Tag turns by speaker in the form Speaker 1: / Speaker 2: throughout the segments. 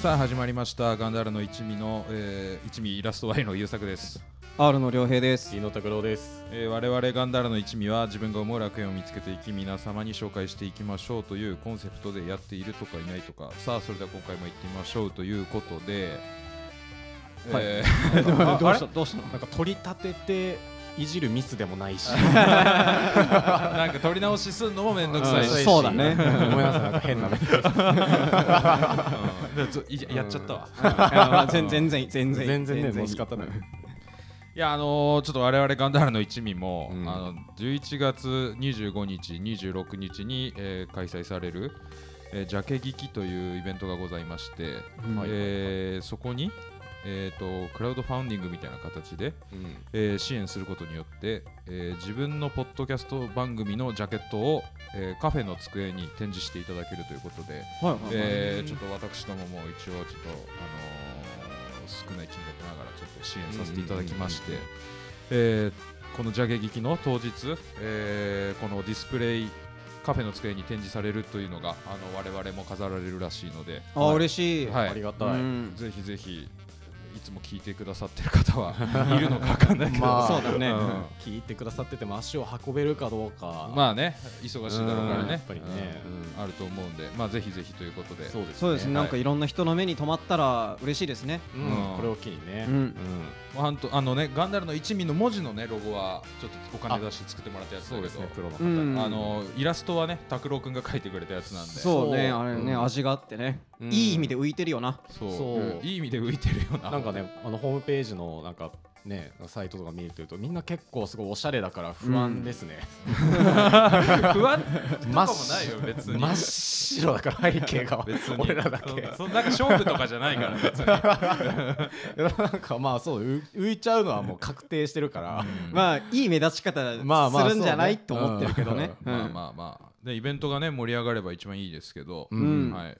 Speaker 1: さあ始まりました。ガンダーラの一味の、えー、一味イラストワイの優作です、
Speaker 2: R の良平です。
Speaker 3: 飯野拓郎です。
Speaker 1: えー、我々ガンダーラの一味は自分が思う楽園を見つけていき皆様に紹介していきましょうというコンセプトでやっているとかいないとか。さあそれでは今回も行ってみましょうということで、
Speaker 2: はい。
Speaker 1: えー
Speaker 2: どうした？どうした？の
Speaker 3: なんか取り立てていじるミスでもないし。
Speaker 1: なんか取り直しすんのもめんどくさいし、
Speaker 2: そうだね。
Speaker 3: ごめんなさい、なんか変な目。
Speaker 1: うん。ややっちゃったわ、
Speaker 2: あ全全然全然
Speaker 3: 全然。ね、
Speaker 2: いい
Speaker 3: の仕方ない。
Speaker 1: いやあのーちょっと我々ガンダーラの一味も、
Speaker 3: うん。
Speaker 1: あの11月25日26日に、えー開催される、えージャケ聞きというイベントがございまして、
Speaker 2: うん。
Speaker 1: えーそこに、えー、とクラウドファウンディングみたいな形で、
Speaker 3: うん
Speaker 1: えー支援することによって、えー自分のポッドキャスト番組のジャケットを、えーカフェの机に展示していただけるということで、
Speaker 2: はいはいはい
Speaker 1: えーちょっと私どもも一応ちょっと、あのー少ない金額ながらちょっと支援させていただきまして、えーこのジャケ聞きの当日、えーこのディスプレイカフェの机に展示されるというのがあの我々も飾られるらしいので、
Speaker 2: あ嬉しい。
Speaker 1: はい
Speaker 3: ありがたい。
Speaker 2: うん
Speaker 1: ぜひぜひいつも聞いてくださってる方はいるのかわかんないけど、
Speaker 3: まあ
Speaker 2: そうだね。
Speaker 1: うん。
Speaker 3: 聞いてくださってても足を運べるかどうか。
Speaker 1: まあね忙しいだろうからね。
Speaker 3: うんやっぱりね。
Speaker 1: うんあると思うんで。まあぜひぜひということで。
Speaker 3: そうですね。
Speaker 2: そうですね。
Speaker 1: はい
Speaker 2: なんかいろんな人の目に留まったら嬉しいですね。
Speaker 3: うん。
Speaker 1: うん。
Speaker 3: これを機にね。
Speaker 2: うん。
Speaker 1: まあほん。とあのねガンダルの一味の文字のねロゴはちょっとお金出して作ってもらったやつだけど。
Speaker 3: そうですね、プロの方
Speaker 2: う
Speaker 3: に。
Speaker 2: ん。
Speaker 1: あのイラストはね拓郎くんが描いてくれたやつなんで。
Speaker 2: そうねあれね
Speaker 3: うん。
Speaker 2: 味があってね。
Speaker 3: うん。
Speaker 2: いい意味で浮いてるよな。
Speaker 1: そう。
Speaker 3: そう
Speaker 1: いい意味で浮いてるような。
Speaker 3: なんかね、あのホームページのなんかね、サイトとか見るとみんな結構すごいおしゃれだから不安ですね。
Speaker 1: 不安？とかもないよ別に。
Speaker 3: 真っ白だから背景が
Speaker 1: 別に。
Speaker 3: 俺らだけ。
Speaker 1: そなんか勝負とかじゃないから別に。
Speaker 3: なんかまあそうう浮いちゃうのはもう確定してるから、
Speaker 2: まあいい目立ち方す
Speaker 3: まあまあ
Speaker 2: るんじゃない
Speaker 3: そうね
Speaker 2: と思ってるけどね。
Speaker 1: まあまあまあ。でイベントがね盛り上がれば一番いいですけど、
Speaker 2: うん。
Speaker 1: はい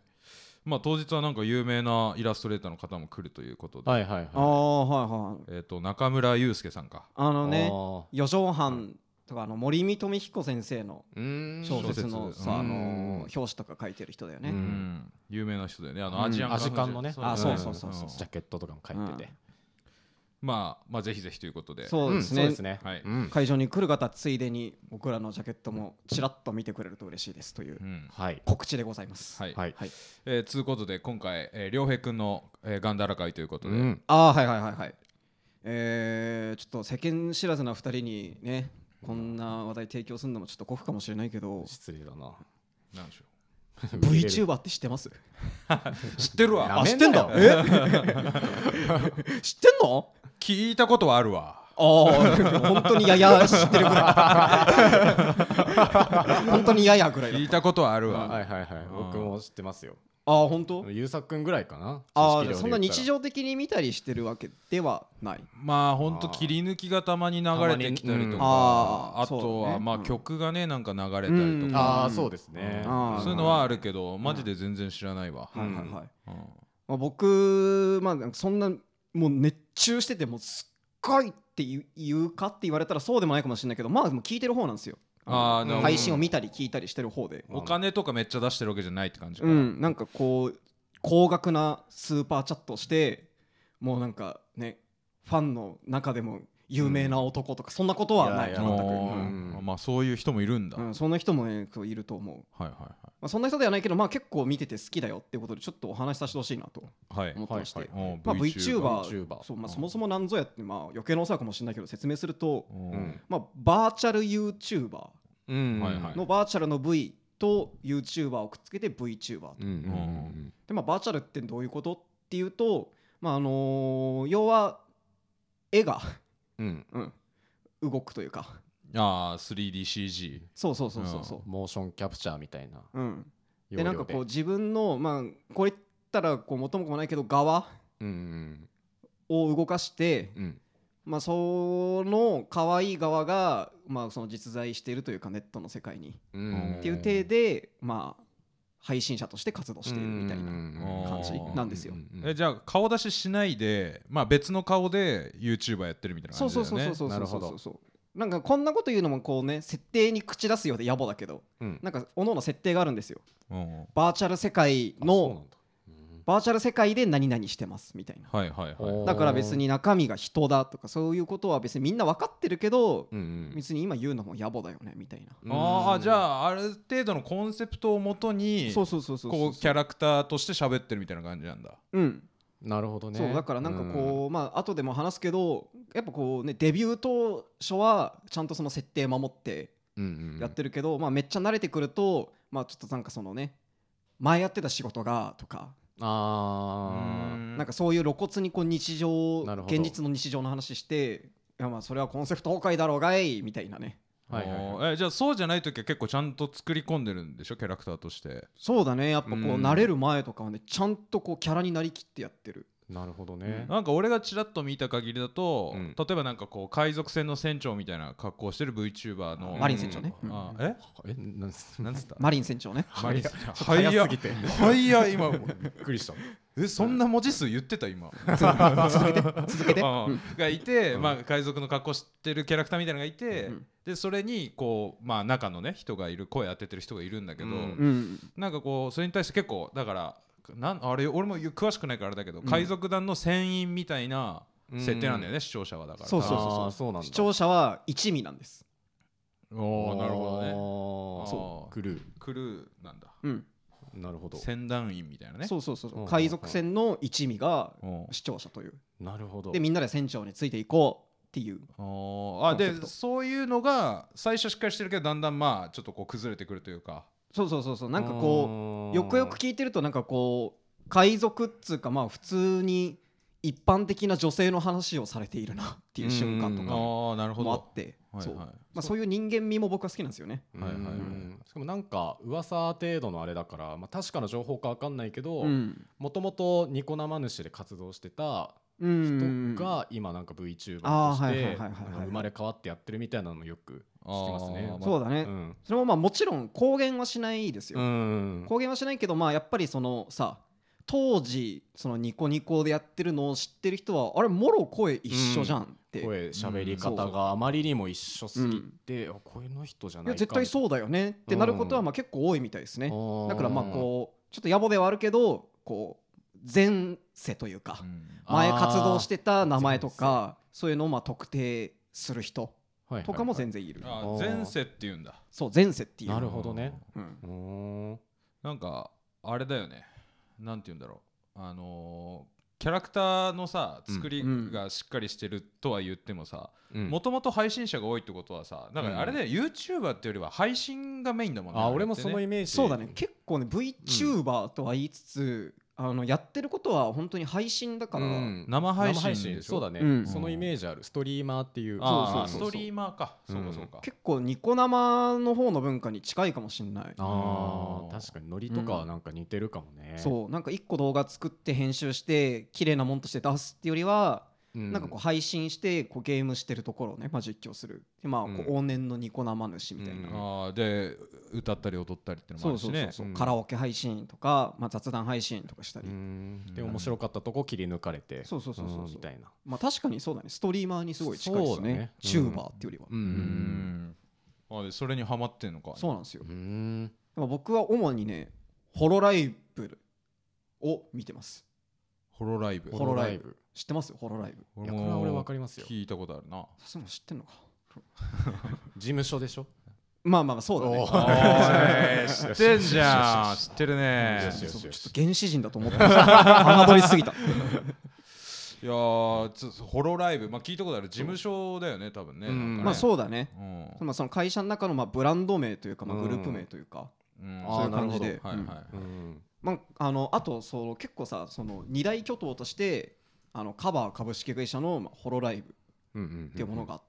Speaker 1: まあ当日はなんか有名なイラストレーターの方も来るということで、
Speaker 3: はいはいはい。
Speaker 2: ああはいはい。
Speaker 1: えっ、と中村祐介さんか。
Speaker 2: あのね
Speaker 3: あー。
Speaker 2: 四畳半とかあの森見富彦先生の
Speaker 3: うーん。
Speaker 2: 小説の
Speaker 1: 小説。
Speaker 2: さあ
Speaker 3: うん。
Speaker 2: の表紙とか書いてる人だよね。
Speaker 1: 有名な人だよね。あの
Speaker 2: うん。
Speaker 1: アジアン
Speaker 3: アジカンのね。
Speaker 2: あそうそうそうそう。
Speaker 3: ジャケットとかも書いてて、
Speaker 1: まあまあぜひぜひということで。
Speaker 2: そうですね。
Speaker 3: うですね。
Speaker 1: はい。
Speaker 3: うん。
Speaker 2: 会場に来る方ついでに僕らのジャケットもちらっと見てくれると嬉しいですという告知でございます。
Speaker 1: はい、
Speaker 3: はい。
Speaker 2: はい、
Speaker 1: えー、つうことで今回、えー、良平くんの、えー、ガンダラ会ということで、
Speaker 3: うん。
Speaker 2: ああはいはいはいはい。えー、ちょっと世間知らずな2人にねこんな話題提供するのもちょっと酷かもしれないけど。
Speaker 3: 失礼だな。
Speaker 1: なんでしょ
Speaker 2: VTuber って知ってます？
Speaker 1: う 知ってるわ。
Speaker 2: 知ってんだ。え？知ってんの？
Speaker 1: 聞いたことはあるわ。
Speaker 2: ああ本当にやや知ってるぐらい。本当にややぐらいだ
Speaker 1: 聞いたことはあるわ、
Speaker 3: はいはいはい。僕も知ってますよ
Speaker 2: ああ本当？
Speaker 3: ゆうさくんぐらいかな？
Speaker 2: ああそんな日常的に見たりしてるわけではない。
Speaker 1: まあほんと切り抜きがたまに流れてきたりとか、あとはまあ曲がねなんか流れたりと
Speaker 2: うん。
Speaker 1: か、
Speaker 3: ああそうですね
Speaker 1: そういうのはあるけどマジで全然知らないわ、
Speaker 2: はいはいはい、
Speaker 1: うん。
Speaker 2: まあ、僕まあそんなもう熱中しててもうすっごいって言うかって言われたらそうでもないかもしれないけどまあでも聞いてる方なんですよ
Speaker 1: あーなるほど。
Speaker 2: 配信を見たり聞いたりしてる方で。
Speaker 1: お金とかめっちゃ出してるわけじゃないって感じか。
Speaker 2: う
Speaker 1: な、
Speaker 2: んなんかこう高額なスーパーチャットをしてもうなんかねファンの中でも有名な男とかそんなことはない。
Speaker 3: いやいや
Speaker 2: 全く。
Speaker 3: うん。
Speaker 1: まあそういう人もいるんだ、
Speaker 2: うん、そんな人もねいると思う、
Speaker 1: はいはい
Speaker 2: まあ、そんな人ではないけどまあ結構見てて好きだよっていうことでちょっとお話しさせてほしいなと
Speaker 1: はい。はい
Speaker 2: 思ってまして、
Speaker 3: はい
Speaker 1: おー
Speaker 2: まあ、
Speaker 1: VTuber
Speaker 2: そうまあ、そもそも何ぞやって、まあ、余計なお世話かもしれないけど説明すると、
Speaker 3: うん。
Speaker 2: まあ、バーチャル YouTuber のバーチャルの V と YouTuber をくっつけて VTuber と。
Speaker 3: うん。うん。うん。
Speaker 2: で、まあ、バーチャルってどういうこと？っていうと、まああのー要は絵が、
Speaker 3: うん。
Speaker 2: うん、動くというか。
Speaker 1: ああ 3DCG
Speaker 2: そうそうそうそうそう、
Speaker 3: モーションキャプチャーみたいな。
Speaker 2: うん、でなんかこう自分のまあこれ言ったらこう元も子もないけど側
Speaker 3: うん
Speaker 2: を動かして、
Speaker 3: うんうん
Speaker 2: まあ、その可愛い側が、まあ、その実在しているというかネットの世界に
Speaker 3: うん。
Speaker 2: っていう体で、まあ、配信者として活動しているみたいな
Speaker 1: 感
Speaker 2: 感じなんですよ。
Speaker 1: えじゃあ顔出ししないで、まあ、別の顔で YouTuber やってるみたいな
Speaker 2: そう
Speaker 1: 感じだよね。
Speaker 2: そうそうそうそうそうそうなんかこんなこと言うのもこうね設定に口出すようで野暮だけど
Speaker 3: うん。
Speaker 2: なんか各々設定があるんですよ。
Speaker 1: うん。
Speaker 2: バーチャル世界の
Speaker 3: あそうなんだ
Speaker 2: バーチャル世界で何々してますみたいな。
Speaker 1: はいはいはい。
Speaker 2: だから別に中身が人だとかそういうことは別にみんな分かってるけど
Speaker 3: うんうん。
Speaker 2: 別に今言うのも野暮だよねみたいな。
Speaker 1: ああじゃ
Speaker 3: あ
Speaker 1: あある程度のコンセプトをもとに
Speaker 2: そうそうそうそう
Speaker 1: こうキャラクターとして喋ってるみたいな感じなんだ。
Speaker 2: うん。
Speaker 3: なるほどね。
Speaker 2: そうだからなんかこうまあ後でも話すけどやっぱこうねデビュー当初はちゃんとその設定守って
Speaker 3: うんうんうん。
Speaker 2: やってるけどまあめっちゃ慣れてくるとまあちょっとなんかそのね前やってた仕事がとか
Speaker 3: あー。
Speaker 1: うん。
Speaker 2: なんかそういう露骨にこう日常
Speaker 3: なるほど。
Speaker 2: 現実の日常の話していやまあそれはコンセプト崩壊だろうがいみたいなね。
Speaker 3: はいはいはい。
Speaker 1: えじゃあそうじゃない時は結構ちゃんと作り込んでるんでしょ？キャラクターとして。
Speaker 2: そうだね。やっぱこう
Speaker 1: うん。
Speaker 2: 慣れる前とかはねちゃんとこうキャラになりきってやってる
Speaker 3: なるほどね。
Speaker 1: なんか俺がちらっと見た限りだと、
Speaker 3: うん。
Speaker 1: 例えばなんかこう海賊船の船長みたいな格好してる VTuber の
Speaker 2: マリン船長ね。うん。
Speaker 1: あえ？
Speaker 3: え？なんす
Speaker 1: なんつった？
Speaker 2: マリン船長ね。
Speaker 1: マリン。
Speaker 3: 早
Speaker 1: 早
Speaker 3: すぎて。
Speaker 1: 早い今
Speaker 3: びっくりした。
Speaker 1: えそんな文字数言ってた今？
Speaker 2: 続けて続けて。
Speaker 1: あ。
Speaker 2: うん。
Speaker 1: がいて、
Speaker 3: うん。
Speaker 1: まあ、海賊の格好してるキャラクターみたいなのがいて、
Speaker 2: うん。
Speaker 1: でそれにこう、まあ、中のね人がいる声当ててる人がいるんだけど、
Speaker 3: うん。
Speaker 2: うん。
Speaker 1: なんかこうそれに対して結構だからなんあれ俺も詳しくないからあれだけど、
Speaker 2: ん。
Speaker 1: 海賊団の船員みたいな設定なんだよね、視聴者はだから。
Speaker 2: そうそうそう
Speaker 3: あーそうなんだ。
Speaker 2: 視聴者は一味なんです。
Speaker 1: おーなるほどね。
Speaker 3: ね
Speaker 1: そう
Speaker 3: クル
Speaker 1: クルーなんだ。
Speaker 2: うん。
Speaker 3: ーなるほど。
Speaker 1: 船団員みたいなね。
Speaker 2: そうそうそう。
Speaker 3: うん。
Speaker 2: 海賊船の一味が
Speaker 1: うん。
Speaker 2: 視聴者という。
Speaker 3: なるほど。
Speaker 2: でみんなで船長についていこうっていう
Speaker 1: おー。あで
Speaker 2: コンセプト。
Speaker 1: そういうのが最初しっかりしてるけどだんだんまあちょっとこう崩れてくるというか
Speaker 2: そうそうそうそう。なんかこうよくよく
Speaker 3: き
Speaker 2: 聞いてるとなんかこう海賊っつうかまあ普通に一般的な女性の話をされているなっていう瞬間と
Speaker 3: うん。
Speaker 2: か
Speaker 1: ああなるほど。
Speaker 2: もあって。そう
Speaker 1: はい。はい
Speaker 2: まあそういう人間味も僕は好きなんですよね。
Speaker 3: はい
Speaker 1: はいはい。はい
Speaker 3: しかもなんか噂程度のあれだから、まあ、確かな情報か分かんないけど
Speaker 2: うん。
Speaker 3: もともとニコ生主で活動してた
Speaker 2: うん。
Speaker 3: 人が今なんか VTuber として生まれ変わってやってるみたいなのもよく聞きますね。
Speaker 2: そうだね。
Speaker 3: うん。
Speaker 2: それもまあもちろん公言はしないですよ。
Speaker 3: うん。
Speaker 2: 公言はしないけどまあやっぱりそのさ当時そのニコニコでやってるのを知ってる人はあれもろ声一緒じゃんって、い
Speaker 3: 声喋り
Speaker 2: うん
Speaker 3: 方があまりにも一緒すぎて、あこの人じゃないか
Speaker 2: や絶対そうだよねってなることはまあ結構多いみたいですね。
Speaker 3: う
Speaker 2: だからまあこうちょっと野暮ではあるけどこう前世というか
Speaker 1: うん。
Speaker 2: 前活動してた名前とかそういうのをまあ特定する人。
Speaker 3: はい
Speaker 2: とかも全然いる。
Speaker 1: 前世っていうんだ。
Speaker 2: そう前世っていう。
Speaker 3: なるほどね。
Speaker 2: うん。
Speaker 1: なんかあれだよね。なんて言うんだろう。あのーキャラクターのさ作り
Speaker 2: うん。
Speaker 1: がしっかりしてるとは言ってもさ
Speaker 3: うん。
Speaker 1: もともと配信者が多いってことはさだからあれで YouTuber ってよりは配信がメインだもんね
Speaker 3: あ俺もそのイメージ。
Speaker 2: そうだね。結構ね VTuber とは言いつつあのやってることは本当に配信だから
Speaker 3: うん。
Speaker 1: 生配信
Speaker 3: そうだね、
Speaker 2: うん。
Speaker 3: そのイメージある。ストリーマーっていう。
Speaker 2: そうそう
Speaker 1: ストリーマーか。そうか
Speaker 3: うん
Speaker 1: そうか。
Speaker 2: 結構ニコ生の方の文化に近いかもしれない。
Speaker 3: あ
Speaker 1: うん。
Speaker 3: ー確かにノリとかはなんか似てるかもね、
Speaker 2: そう。なんか一個動画作って編集して綺麗なもんとして出すっていうよりは、
Speaker 3: うん
Speaker 2: なんかこう配信してこうゲームしてるところをね、まあ、実況する。でまあこ
Speaker 3: う
Speaker 2: 往年のニコ生主みたいな、
Speaker 3: うん。
Speaker 1: あーで歌ったり踊ったりってのもあ
Speaker 2: そうそうそう
Speaker 1: るしね
Speaker 2: そう、
Speaker 3: うん。
Speaker 2: カラオケ配信とか、まあ、雑談配信とかしたり、
Speaker 3: うん。で面白かったとこ切り抜かれて。
Speaker 2: そうそうそうそうそう。ん
Speaker 3: みたいな。
Speaker 2: まあ確かにそうだね。ストリーマーにすごい近いですね。
Speaker 3: そうだね。
Speaker 2: チューバーっていうよりは、
Speaker 3: うん。
Speaker 1: うん。あでそれにハマってんのか。
Speaker 2: そうなんですよ。
Speaker 3: うん。
Speaker 2: でも僕は主にねホロライブを見てます。
Speaker 1: ホロライブ。
Speaker 2: ホロライブ知ってますホロライブ。
Speaker 1: 俺
Speaker 3: いやこれは俺わかりますよ。
Speaker 1: 聞いたことあるな。
Speaker 2: さすがに知ってんのか？
Speaker 3: 事務所でしょ？
Speaker 2: まあまあまあそうだね。
Speaker 3: お
Speaker 1: おい 知ってんじゃん。知ってるね。
Speaker 2: ちょっと原始人だと思ってました。侮りすぎた。
Speaker 1: いやホロライブ。まあ聞いたことある。事務所だよね多分ね。
Speaker 2: まあそうだね。
Speaker 1: うん。
Speaker 2: まあその会社の中のまあブランド名というかまあ
Speaker 3: うん。
Speaker 2: グループ名というか
Speaker 1: うん。
Speaker 2: そういう感じで。
Speaker 1: はいはい
Speaker 2: うん
Speaker 3: うん。
Speaker 2: まああのあとその結構さその二大巨頭としてあのカバー株式会社のまあホロライブっていうものがあって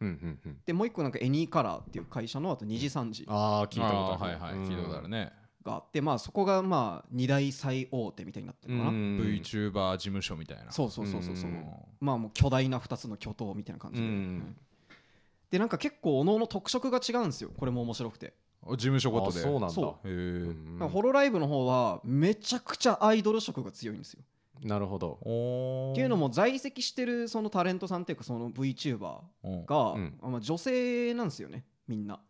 Speaker 3: うんうんうん。
Speaker 2: でもう一個なんかエニーカラーっていう会社のあと二次三次
Speaker 3: ああ聞いたことある。
Speaker 1: はいはい。聞いたことあるね。
Speaker 2: があってまあそこがまあ二大最大手みたいになってるのかな、
Speaker 1: VTuber 事務所みたいな。
Speaker 2: そうそうそうそうそう、
Speaker 3: うん。
Speaker 2: まあもう巨大な2つの巨頭みたいな感じで、
Speaker 3: うん
Speaker 2: でなんか結構おのおの特色が違うんですよ。これも面白くて、
Speaker 1: 事務所ごとで。
Speaker 3: あそうなんだ。
Speaker 2: そ
Speaker 1: へえ
Speaker 3: うん
Speaker 2: ホロライブの方はめちゃくちゃアイドル色が強いんですよ
Speaker 3: なるほど。
Speaker 1: お
Speaker 2: っていうのも在籍してるそのタレントさんっていうかその VTuber
Speaker 1: うん。
Speaker 2: が、
Speaker 3: うん。
Speaker 2: まあ、女性なんですよねみんな。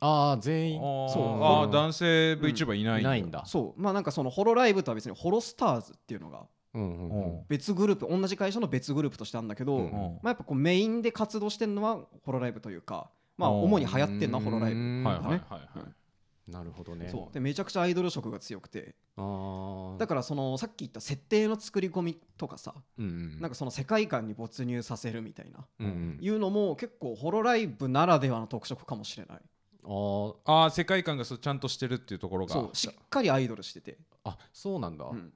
Speaker 3: ああ全員。
Speaker 2: そう。
Speaker 1: あー男性 VTuber いない
Speaker 3: いないんだ。
Speaker 2: そう。まあなんかそのホロライブとは別にホロスターズっていうのが
Speaker 3: うんうんうん。
Speaker 2: 別グループ同じ会社の別グループとしてあるんだけど、
Speaker 3: うん。
Speaker 1: うん
Speaker 2: まあ、やっぱこうメインで活動してるのはホロライブというかまあ
Speaker 1: うん。
Speaker 2: 主に流行ってるのはホロライブ。
Speaker 3: うん。
Speaker 1: はいはいはい
Speaker 3: なるほどね。
Speaker 2: そう。でめちゃくちゃアイドル色が強くて。
Speaker 3: ああ
Speaker 2: だからそのさっき言った設定の作り込みとかさ
Speaker 3: うんうん。
Speaker 2: なんかその世界観に没入させるみたいな
Speaker 3: うんうん。
Speaker 2: いうのも結構ホロライブならではの特色かもしれない。
Speaker 3: あー。
Speaker 1: ああ世界観がそうちゃんとしてるっていうところが。
Speaker 2: そうしっかりアイドルしてて、
Speaker 3: あそうなんだ。
Speaker 2: うん。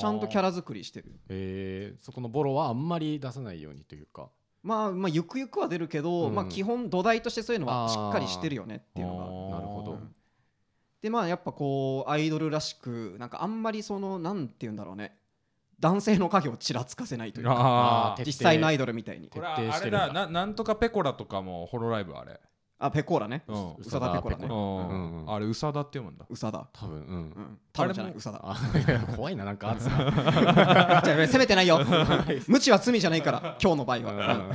Speaker 2: ちゃんとキャラ作りしてる。
Speaker 3: えー。そこのボロはあんまり出さないようにというか。
Speaker 2: まあまあゆくゆくは出るけど、
Speaker 3: うん。
Speaker 2: まあ基本土台としてそういうのはしっかりしてるよねっていうのが。
Speaker 3: なるほど
Speaker 2: うんでまあやっぱこうアイドルらしくなんかあんまりそのなんて言うんだろうね。男性の影をちらつかせないというか
Speaker 1: あー
Speaker 3: 徹底
Speaker 2: 実際のアイドルみたいに。
Speaker 1: これは
Speaker 3: 徹
Speaker 1: れ
Speaker 3: してる。んだ
Speaker 1: だななんとかペコラとかもホロライブあれ
Speaker 2: あペコーラね。
Speaker 1: うん。
Speaker 2: 宇佐田ペコラね。
Speaker 1: うん
Speaker 3: うんうん。
Speaker 1: あれ宇佐田って読むんだ。
Speaker 2: 宇佐田。
Speaker 3: 多分うん。
Speaker 2: うん。多分じゃない
Speaker 1: あれも
Speaker 2: 宇佐田。
Speaker 3: あいや怖いななんか圧が
Speaker 2: じゃあ責めてないよ。無知は罪じゃないから今日の場合は、
Speaker 3: うん。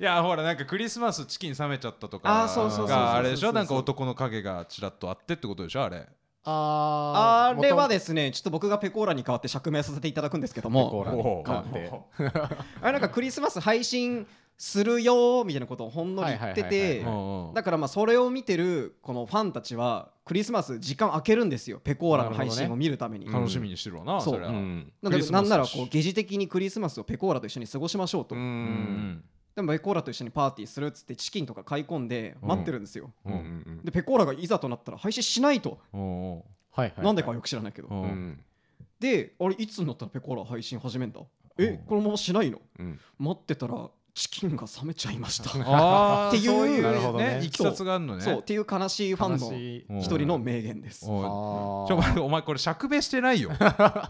Speaker 1: いやほらなんかクリスマスチキン冷めちゃったとか
Speaker 2: あーそうそうそうそう
Speaker 1: があれでしょ？なんか男の影がちらっとあってってことでしょあれ。
Speaker 3: あ
Speaker 2: あれは
Speaker 3: で
Speaker 2: ですねちょっと僕がペコーラに代わって釈明させていただくんですけども。
Speaker 3: コーラにわって。
Speaker 2: あれなんかクリスマス配信するよみたいなことをほんのり言っててだからまあそれを見てるこのファンたちはクリスマス時間空けるんですよペコーラの配信を見るために、
Speaker 3: ね。
Speaker 1: 楽しみにしてるわな
Speaker 2: そう。
Speaker 1: それは。
Speaker 3: うん。
Speaker 2: なん。なんならこう疑似的にクリスマスをペコーラと一緒に過ごしましょうと、
Speaker 3: う
Speaker 1: うん。ん
Speaker 2: でもペコーラと一緒にパーティーするっつってチキンとか買い込んで待ってるんですよ、
Speaker 3: うん。うんうん
Speaker 2: でペコーラがいざとなったら配信しないと、
Speaker 3: はいはい
Speaker 2: なんでかよく知らないけど、であれいつになったらペコーラ配信始めんだ？えこのまましないの？
Speaker 3: うん。
Speaker 2: 待ってたらチキンが冷めちゃいました。っていう
Speaker 3: ね
Speaker 1: いきさつがあるのね。
Speaker 2: そうっていう悲しいファンの一人の名言です、
Speaker 1: ちょお前これ釈明してないよ。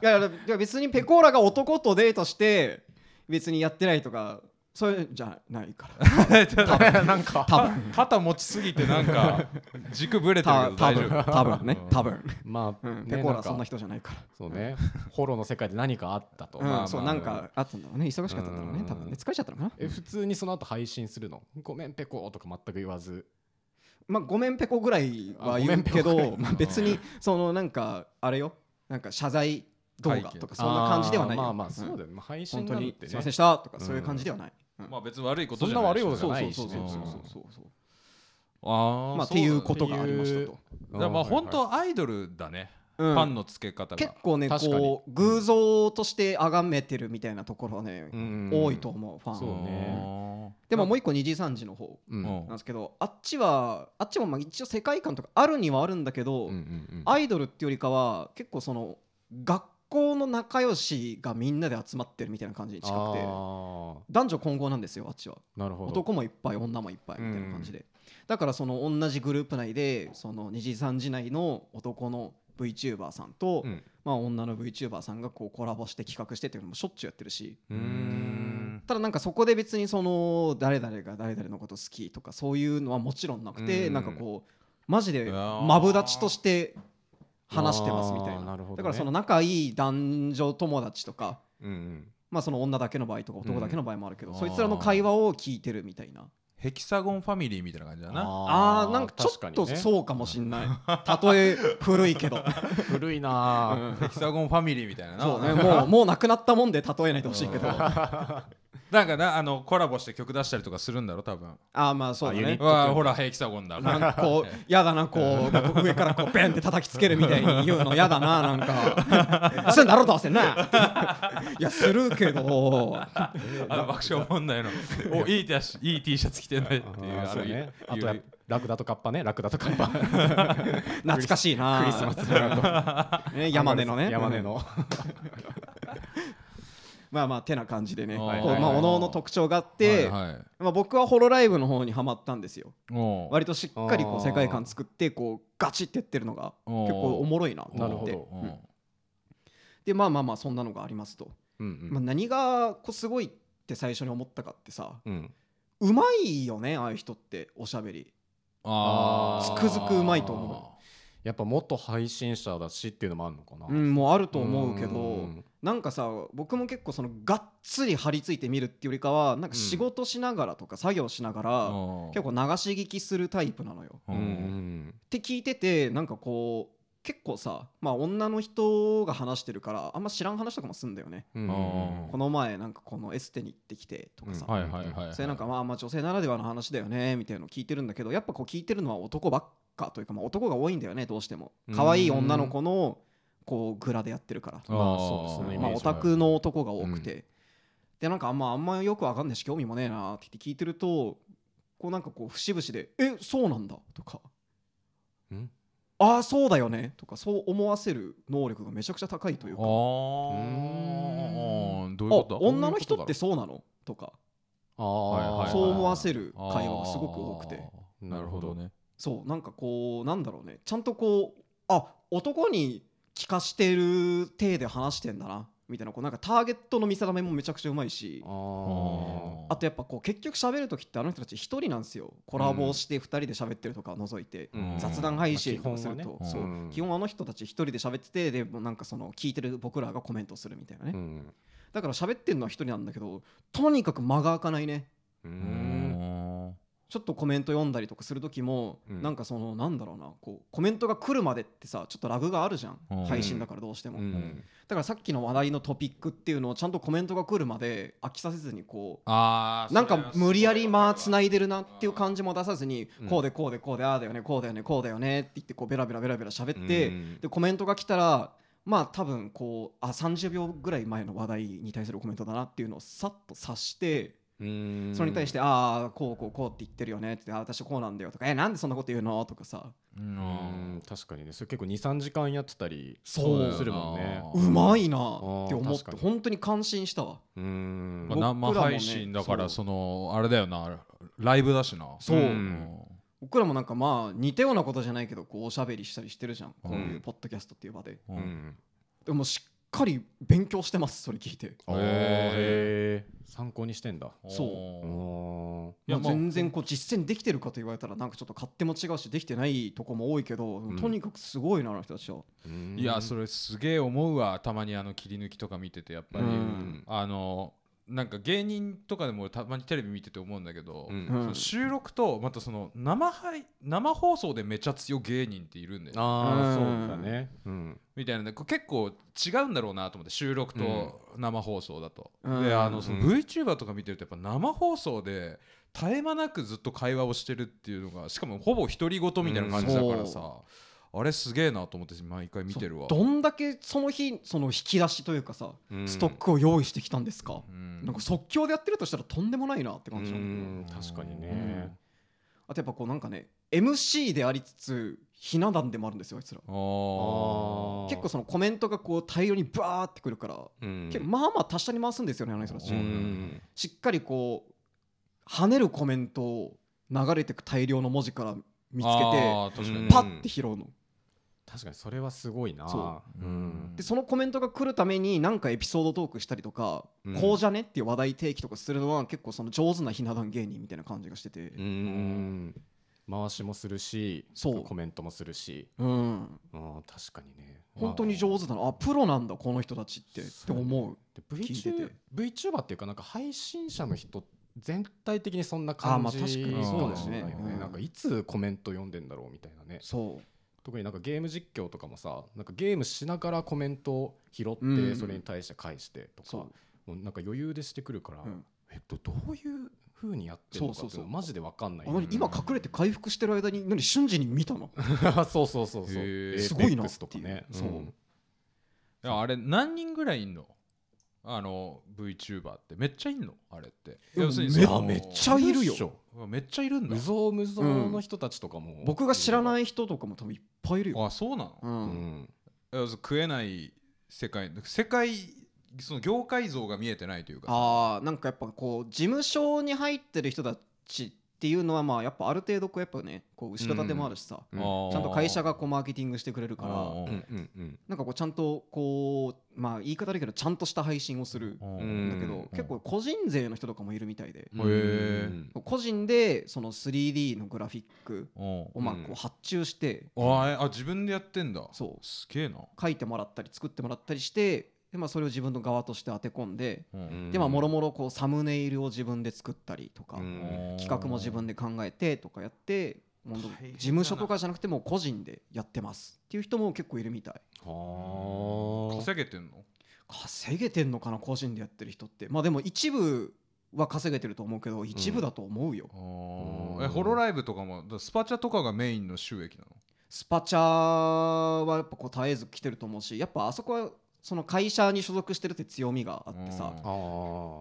Speaker 2: やいやいや別にペコーラが男とデートして別にやってないとかそういうんじゃないから。
Speaker 3: なんか。
Speaker 2: 多分
Speaker 1: 肩持ちすぎてなんか 軸ぶれてるけど
Speaker 2: た多分
Speaker 1: 大丈夫。
Speaker 2: 多分ね。多分、
Speaker 3: まあ
Speaker 2: うん、
Speaker 3: ね
Speaker 2: ペコーラはそんな
Speaker 3: か
Speaker 2: 人じゃないから。
Speaker 3: そうね。ホロの世界で何かあったと。
Speaker 2: うん。そうなんかあったんだろうね。忙しかったんだろうね。
Speaker 3: うん。
Speaker 2: 多分ね。疲れちゃったのかな。
Speaker 3: え普通にその後配信するの？ごめんペコとか全く言わず。
Speaker 2: まあごめんペコぐらいは言うけどまあ別にそのなんかあれよ。なんか謝罪動画とかそんな感じではない
Speaker 3: まあまあ
Speaker 2: うん
Speaker 3: そうだよね。まあ配信
Speaker 2: 本当
Speaker 3: なんてね。
Speaker 2: にすいませんでしたとかそういう感じではない、うん
Speaker 1: まあ別に悪いこと
Speaker 3: そん
Speaker 1: じゃない
Speaker 3: な悪いことじゃ
Speaker 2: そう
Speaker 3: ないしね。
Speaker 2: そうそうそうそうそう。そう
Speaker 1: ああ
Speaker 2: まあっていうことがありましたと、
Speaker 1: まあ
Speaker 3: うん。
Speaker 1: 本当アイドルだね。
Speaker 2: うん。
Speaker 1: ファンの付け方が。
Speaker 2: 結構ねこう偶像として崇めてるみたいなところはね、
Speaker 3: うん。
Speaker 2: 多いと思うファン。
Speaker 3: そうね。
Speaker 2: でももう一個二次三次の方
Speaker 3: うん。
Speaker 1: うん
Speaker 2: なんですけどあっちはあっちもまあ一応世界観とかあるにはあるんだけど、
Speaker 3: うんうんうん。
Speaker 2: アイドルっていうよりかは結構その学校の仲良しがみんなで集まってるみたいな感じに近くて。
Speaker 3: あ
Speaker 2: 男女混合なんですよあっちは。
Speaker 3: ーなるほど。
Speaker 2: 男もいっぱい女もいっぱいみたいな感じで、だからその同じグループ内でその二次三次内の男の VTuber さんと、
Speaker 3: うん。
Speaker 2: まあ、女の VTuber さんがこうコラボして企画してっていうのもしょっちゅうやってるし。ただなんかそこで別にその誰々が誰々のこと好きとかそういうのはもちろんなくて
Speaker 3: うん。
Speaker 2: なんかこうマジでマブダチとして話してますみたいな。
Speaker 3: あーなるほどね。
Speaker 2: だからその仲いい男女友達とか
Speaker 3: うんうん。
Speaker 2: まあその女だけの場合とか男だけの場合もあるけど、
Speaker 1: うん
Speaker 2: そいつらの会話を聞いてるみたいな。
Speaker 1: ヘキサゴンファミリーみたいな感じだな。
Speaker 2: あーなんかちょっと
Speaker 3: ね
Speaker 2: そうかもしんない。例え古いけど。
Speaker 3: 古いなあ。
Speaker 1: ヘキサゴンファミリーみたいなな。
Speaker 2: そうね。もうもうなくなったもんで例えないでほしいけど。あ
Speaker 1: なんかなあのコラボして曲出したりとかするんだろ多分。
Speaker 2: あまあそうだね。
Speaker 3: あ
Speaker 1: ほらヘキサゴンだ。
Speaker 2: なんかこう やだなこう上からこうベンって叩きつけるみたいに言うのやだななんか。すんだろどうせな。いやするけど。
Speaker 1: あの爆笑問題の。おいい T シャツいい T シャツ着てないっていう
Speaker 3: あーそう
Speaker 1: ある
Speaker 3: ねあ
Speaker 1: いう
Speaker 3: とやラクダとカッパね。ラクダとカッパ。
Speaker 2: 懐かしいな
Speaker 3: クリスマス
Speaker 2: 山根のね。
Speaker 3: 山根の
Speaker 2: まあまあてな感じでね。こう
Speaker 1: はい
Speaker 2: まおのおの特徴があってまあ僕はホロライブの方にはまったんですよ。割としっかりこう世界観作ってこうガチってやってるのが結構おもろいなと思って。
Speaker 3: ど。
Speaker 1: うん。
Speaker 2: でまあまあまあそんなのがありますと。
Speaker 3: うん
Speaker 2: まあ何がこうすごいって最初に思ったかってさ
Speaker 3: うん。うん
Speaker 2: うまいよねああいう人っておしゃべり。つくづくうまいと思
Speaker 3: やっぱ元配信者だしっていうのもあるのかな、
Speaker 2: うん、もうあると思うけど
Speaker 3: ん。
Speaker 2: なんかさ僕も結構そのがっつり張り付いて見るっていうよりかはなんか仕事しながらとか作業しながら、結構流し聞きするタイプなのよ。
Speaker 1: う
Speaker 3: うんん。
Speaker 2: って聞いててなんかこう結構さまあ女の人が話してるからあんま知らん話とかもすんだよね。
Speaker 3: うん。
Speaker 2: この前なんかこのエステに行ってきてとかさ、
Speaker 3: うん
Speaker 1: はいはいはいはい。
Speaker 2: それなんかまあまあ女性ならではの話だよねみたいなの聞いてるんだけどやっぱこう聞いてるのは男ばっかというかまあ男が多いんだよねどうしても。
Speaker 3: うん
Speaker 2: 可愛い女の子のこうグラでやってるから。
Speaker 1: あー
Speaker 3: まあそうですね。
Speaker 2: まあオタクの男が多くて、
Speaker 3: う
Speaker 2: でなんかあんまあんまよくわかんないし興味もねえなって聞いてるとこうなんかこう節々で「えそうなんだ」とか。
Speaker 3: うん「
Speaker 2: ああそうだよね」とかそう思わせる能力がめちゃくちゃ高いというか。
Speaker 1: あー。どういうこと？
Speaker 2: あ女の人ってそうなの？とか。そう思わせる会話がすごく多くて。
Speaker 1: なるほどね。
Speaker 2: そうなんかこうなんだろうね。ちゃんとこうあ男に聞かしてる体で話してんだなみたいなこうなんかターゲットの見定めもめちゃくちゃうまいし。
Speaker 3: あ
Speaker 2: とやっぱこう結局喋る時ってあの人たち一人なんですよ。コラボをして二人で喋ってるとか除いて、
Speaker 3: うん。
Speaker 2: 雑談配信とかすると、
Speaker 3: まあ基本はね。
Speaker 2: そう。
Speaker 3: うん。
Speaker 2: 基本あの人たち一人で喋っててでもなんかその聞いてる僕らがコメントするみたいなね、
Speaker 3: うん。
Speaker 2: だから喋ってるのは一人なんだけどとにかく間が空かないね。
Speaker 3: う
Speaker 1: うんん
Speaker 2: ちょっとコメント読んだりとかする時も、
Speaker 3: うん。
Speaker 2: なんかそのなんだろうなこうコメントが来るまでってさちょっとラグがあるじゃん、
Speaker 1: うん。
Speaker 2: 配信だからどうしても、
Speaker 3: うん。
Speaker 2: だからさっきの話題のトピックっていうのをちゃんとコメントが来るまで飽きさせずにこうなんか無理やり間つ
Speaker 1: い
Speaker 2: ないでるなっていう感じも出さずに、
Speaker 3: うん。
Speaker 2: こうでこうでこうでああだよねこうだよねこうだよねって言ってこうベラベラベラベラ喋って、
Speaker 3: うん。
Speaker 2: でコメントが来たらまあ多分こうあ30秒ぐらい前の話題に対するコメントだなっていうのをさっと察して
Speaker 3: うん
Speaker 2: それに対して「ああこうこうこうって言ってるよね」って「あ私こうなんだよ」とか「えなんでそんなこと言うの?」とかさ。
Speaker 3: うん。確かにね。それ結構23時間やってたり
Speaker 2: そう
Speaker 3: するもんね。
Speaker 2: うまいなって思って本当に感心したわ。
Speaker 3: うん。
Speaker 1: まあ、生配信だから
Speaker 2: そ
Speaker 1: そのあれだよな。ライブだしな。
Speaker 2: そう。
Speaker 3: うん。
Speaker 2: 僕らもなんかまあ似たようなことじゃないけどこうおしゃべりしたりしてるじゃん。こういう
Speaker 3: うん。
Speaker 2: ポッドキャストっていう場で。
Speaker 1: う
Speaker 3: うんん。
Speaker 2: でもしっかり勉強してますそれ聞いて。
Speaker 3: 参考にしてんだ。
Speaker 2: そう。
Speaker 3: お
Speaker 1: いや
Speaker 2: 全然こう実践できてるかと言われたらなんかちょっと勝手も違うしできてないとこも多いけど、
Speaker 3: ん。
Speaker 2: とにかくすごいなあの人たちは。
Speaker 3: ー
Speaker 1: いやそれすげえ思うわたまにあの切り抜きとか見ててやっぱり、
Speaker 2: うん。
Speaker 1: あのなんか芸人とかでもたまにテレビ見てて思うんだけど、
Speaker 3: うん。
Speaker 1: その収録とまたその生配生放送でめちゃ強芸人っているんだよ
Speaker 3: ああそう
Speaker 2: うん
Speaker 3: だね。うん。
Speaker 1: みたいなねこう結構違うんだろうなと思って収録と生放送だと、
Speaker 2: うん。
Speaker 1: であのその
Speaker 3: うん。
Speaker 1: VTuber とか見てるとやっぱ生放送で絶え間なくずっと会話をしてるっていうのがしかもほぼ独り言みたいな感じだからさ、
Speaker 2: うん
Speaker 1: あれすげえなと思って毎回見てるわ。
Speaker 2: どんだけその日その引き出しというかさ、
Speaker 3: うん。
Speaker 2: ストックを用意してきたんですか、
Speaker 1: うん。
Speaker 2: なんか即興でやってるとしたらとんでもないなって
Speaker 3: う
Speaker 2: 感じなんだけど。
Speaker 3: ん確かにね。
Speaker 2: あとやっぱこうなんかね MC でありつつひな壇でもあるんですよあいつら。結構そのコメントがこう大量にバーってくるから、
Speaker 3: うん。
Speaker 2: 結構まあまあ達者に回すんですよねあの人たち、
Speaker 3: う
Speaker 1: うん
Speaker 3: ん。
Speaker 2: しっかりこう跳ねるコメントを流れてく大量の文字から見つけてパッて拾うの、
Speaker 3: 確かにそれはすごいな。
Speaker 2: そう。
Speaker 3: うん。
Speaker 2: でそのコメントが来るために何かエピソードトークしたりとか、
Speaker 3: うん。
Speaker 2: こうじゃねっていう話題提起とかするのは結構その上手なひな壇芸人みたいな感じがしてて。
Speaker 3: うん。回しもするし
Speaker 2: そう。
Speaker 3: コメントもするし。
Speaker 2: うん。
Speaker 3: あー確かにね。
Speaker 2: 本当に上手だなあ。プロなんだこの人たちってって思う。
Speaker 3: で
Speaker 2: 聞いてて。
Speaker 3: VTuber, VTuber っていうかなんか配信者の人全体的にそんな
Speaker 2: あ
Speaker 3: 感
Speaker 2: まあ
Speaker 3: じ
Speaker 2: 確かに
Speaker 1: そうだよね。
Speaker 3: かもしれないよね。
Speaker 2: うん
Speaker 3: なんかいつコメント読んでんだろうみたいなね。
Speaker 2: そう
Speaker 3: 特になんかゲーム実況とかもさなんかゲームしながらコメントを拾っ
Speaker 2: うん。
Speaker 3: てそれに対して返してとか、もうなんか余裕でしてくるから、
Speaker 2: うん。
Speaker 3: えっとどういう風にやってるのかっていう
Speaker 2: そうそうそう。
Speaker 3: のマジで分かんない。
Speaker 2: あ何今隠れて回復してる間に何瞬時に見たの？
Speaker 3: そうそうそうそう。
Speaker 2: すごいな
Speaker 3: Apex とかね。
Speaker 2: っていう。そうん。
Speaker 1: いやあれ何人ぐらいいんの？あの VTuber って。めっちゃいんの？あれって。
Speaker 2: うん。
Speaker 1: 要するに
Speaker 2: めっちゃいるよ。
Speaker 1: めっちゃいるんだ。
Speaker 3: 無造無造の人たちとかも、
Speaker 2: 僕が知らないい人とかも多分いっぱいいるよ、
Speaker 1: あそうなの？
Speaker 2: う、
Speaker 3: うん。ん
Speaker 1: いや食えない世界。世界その業界像が見えてないというかさ。
Speaker 2: あーなんかやっぱこう事務所に入ってる人たちっていうのはまあやっぱある程度こうやっぱねこう後ろ盾もあるしさ、
Speaker 3: うん
Speaker 2: ちゃんと会社がこうマーケティングしてくれるからなんかこうちゃんとこうまあ言い方だけどちゃんとした配信をする
Speaker 1: うん
Speaker 2: だけど、結構個人税の人とかもいるみたいで、個人でその 3D のグラフィック
Speaker 1: うん
Speaker 2: をまあこう発注して、
Speaker 1: あ自分でやってんだ。
Speaker 2: そう。
Speaker 1: すげえな。
Speaker 2: 書いてもらったり作ってもらったりしてで、まあ、それを自分の側として当て込んで、
Speaker 1: うん。
Speaker 2: でまあもろもろこうサムネイルを自分で作ったりとか、
Speaker 3: うん。
Speaker 2: 企画も自分で考えてとかやって事務所とかじゃなくてもう個人でやってますっていう人も結構いるみたい。
Speaker 3: はあ。
Speaker 1: 稼げてんの？
Speaker 2: 稼げてんのかな個人でやってる人って。まあでも一部は稼げてると思うけど一部だと思うよ、
Speaker 1: あ
Speaker 3: うん。
Speaker 1: ーえホロライブとかもだスパチャとかがメインの収益なの？
Speaker 2: スパチャはやっぱこう絶えず来てると思うしやっぱあそこはその会社に所属してるって強みがあってさ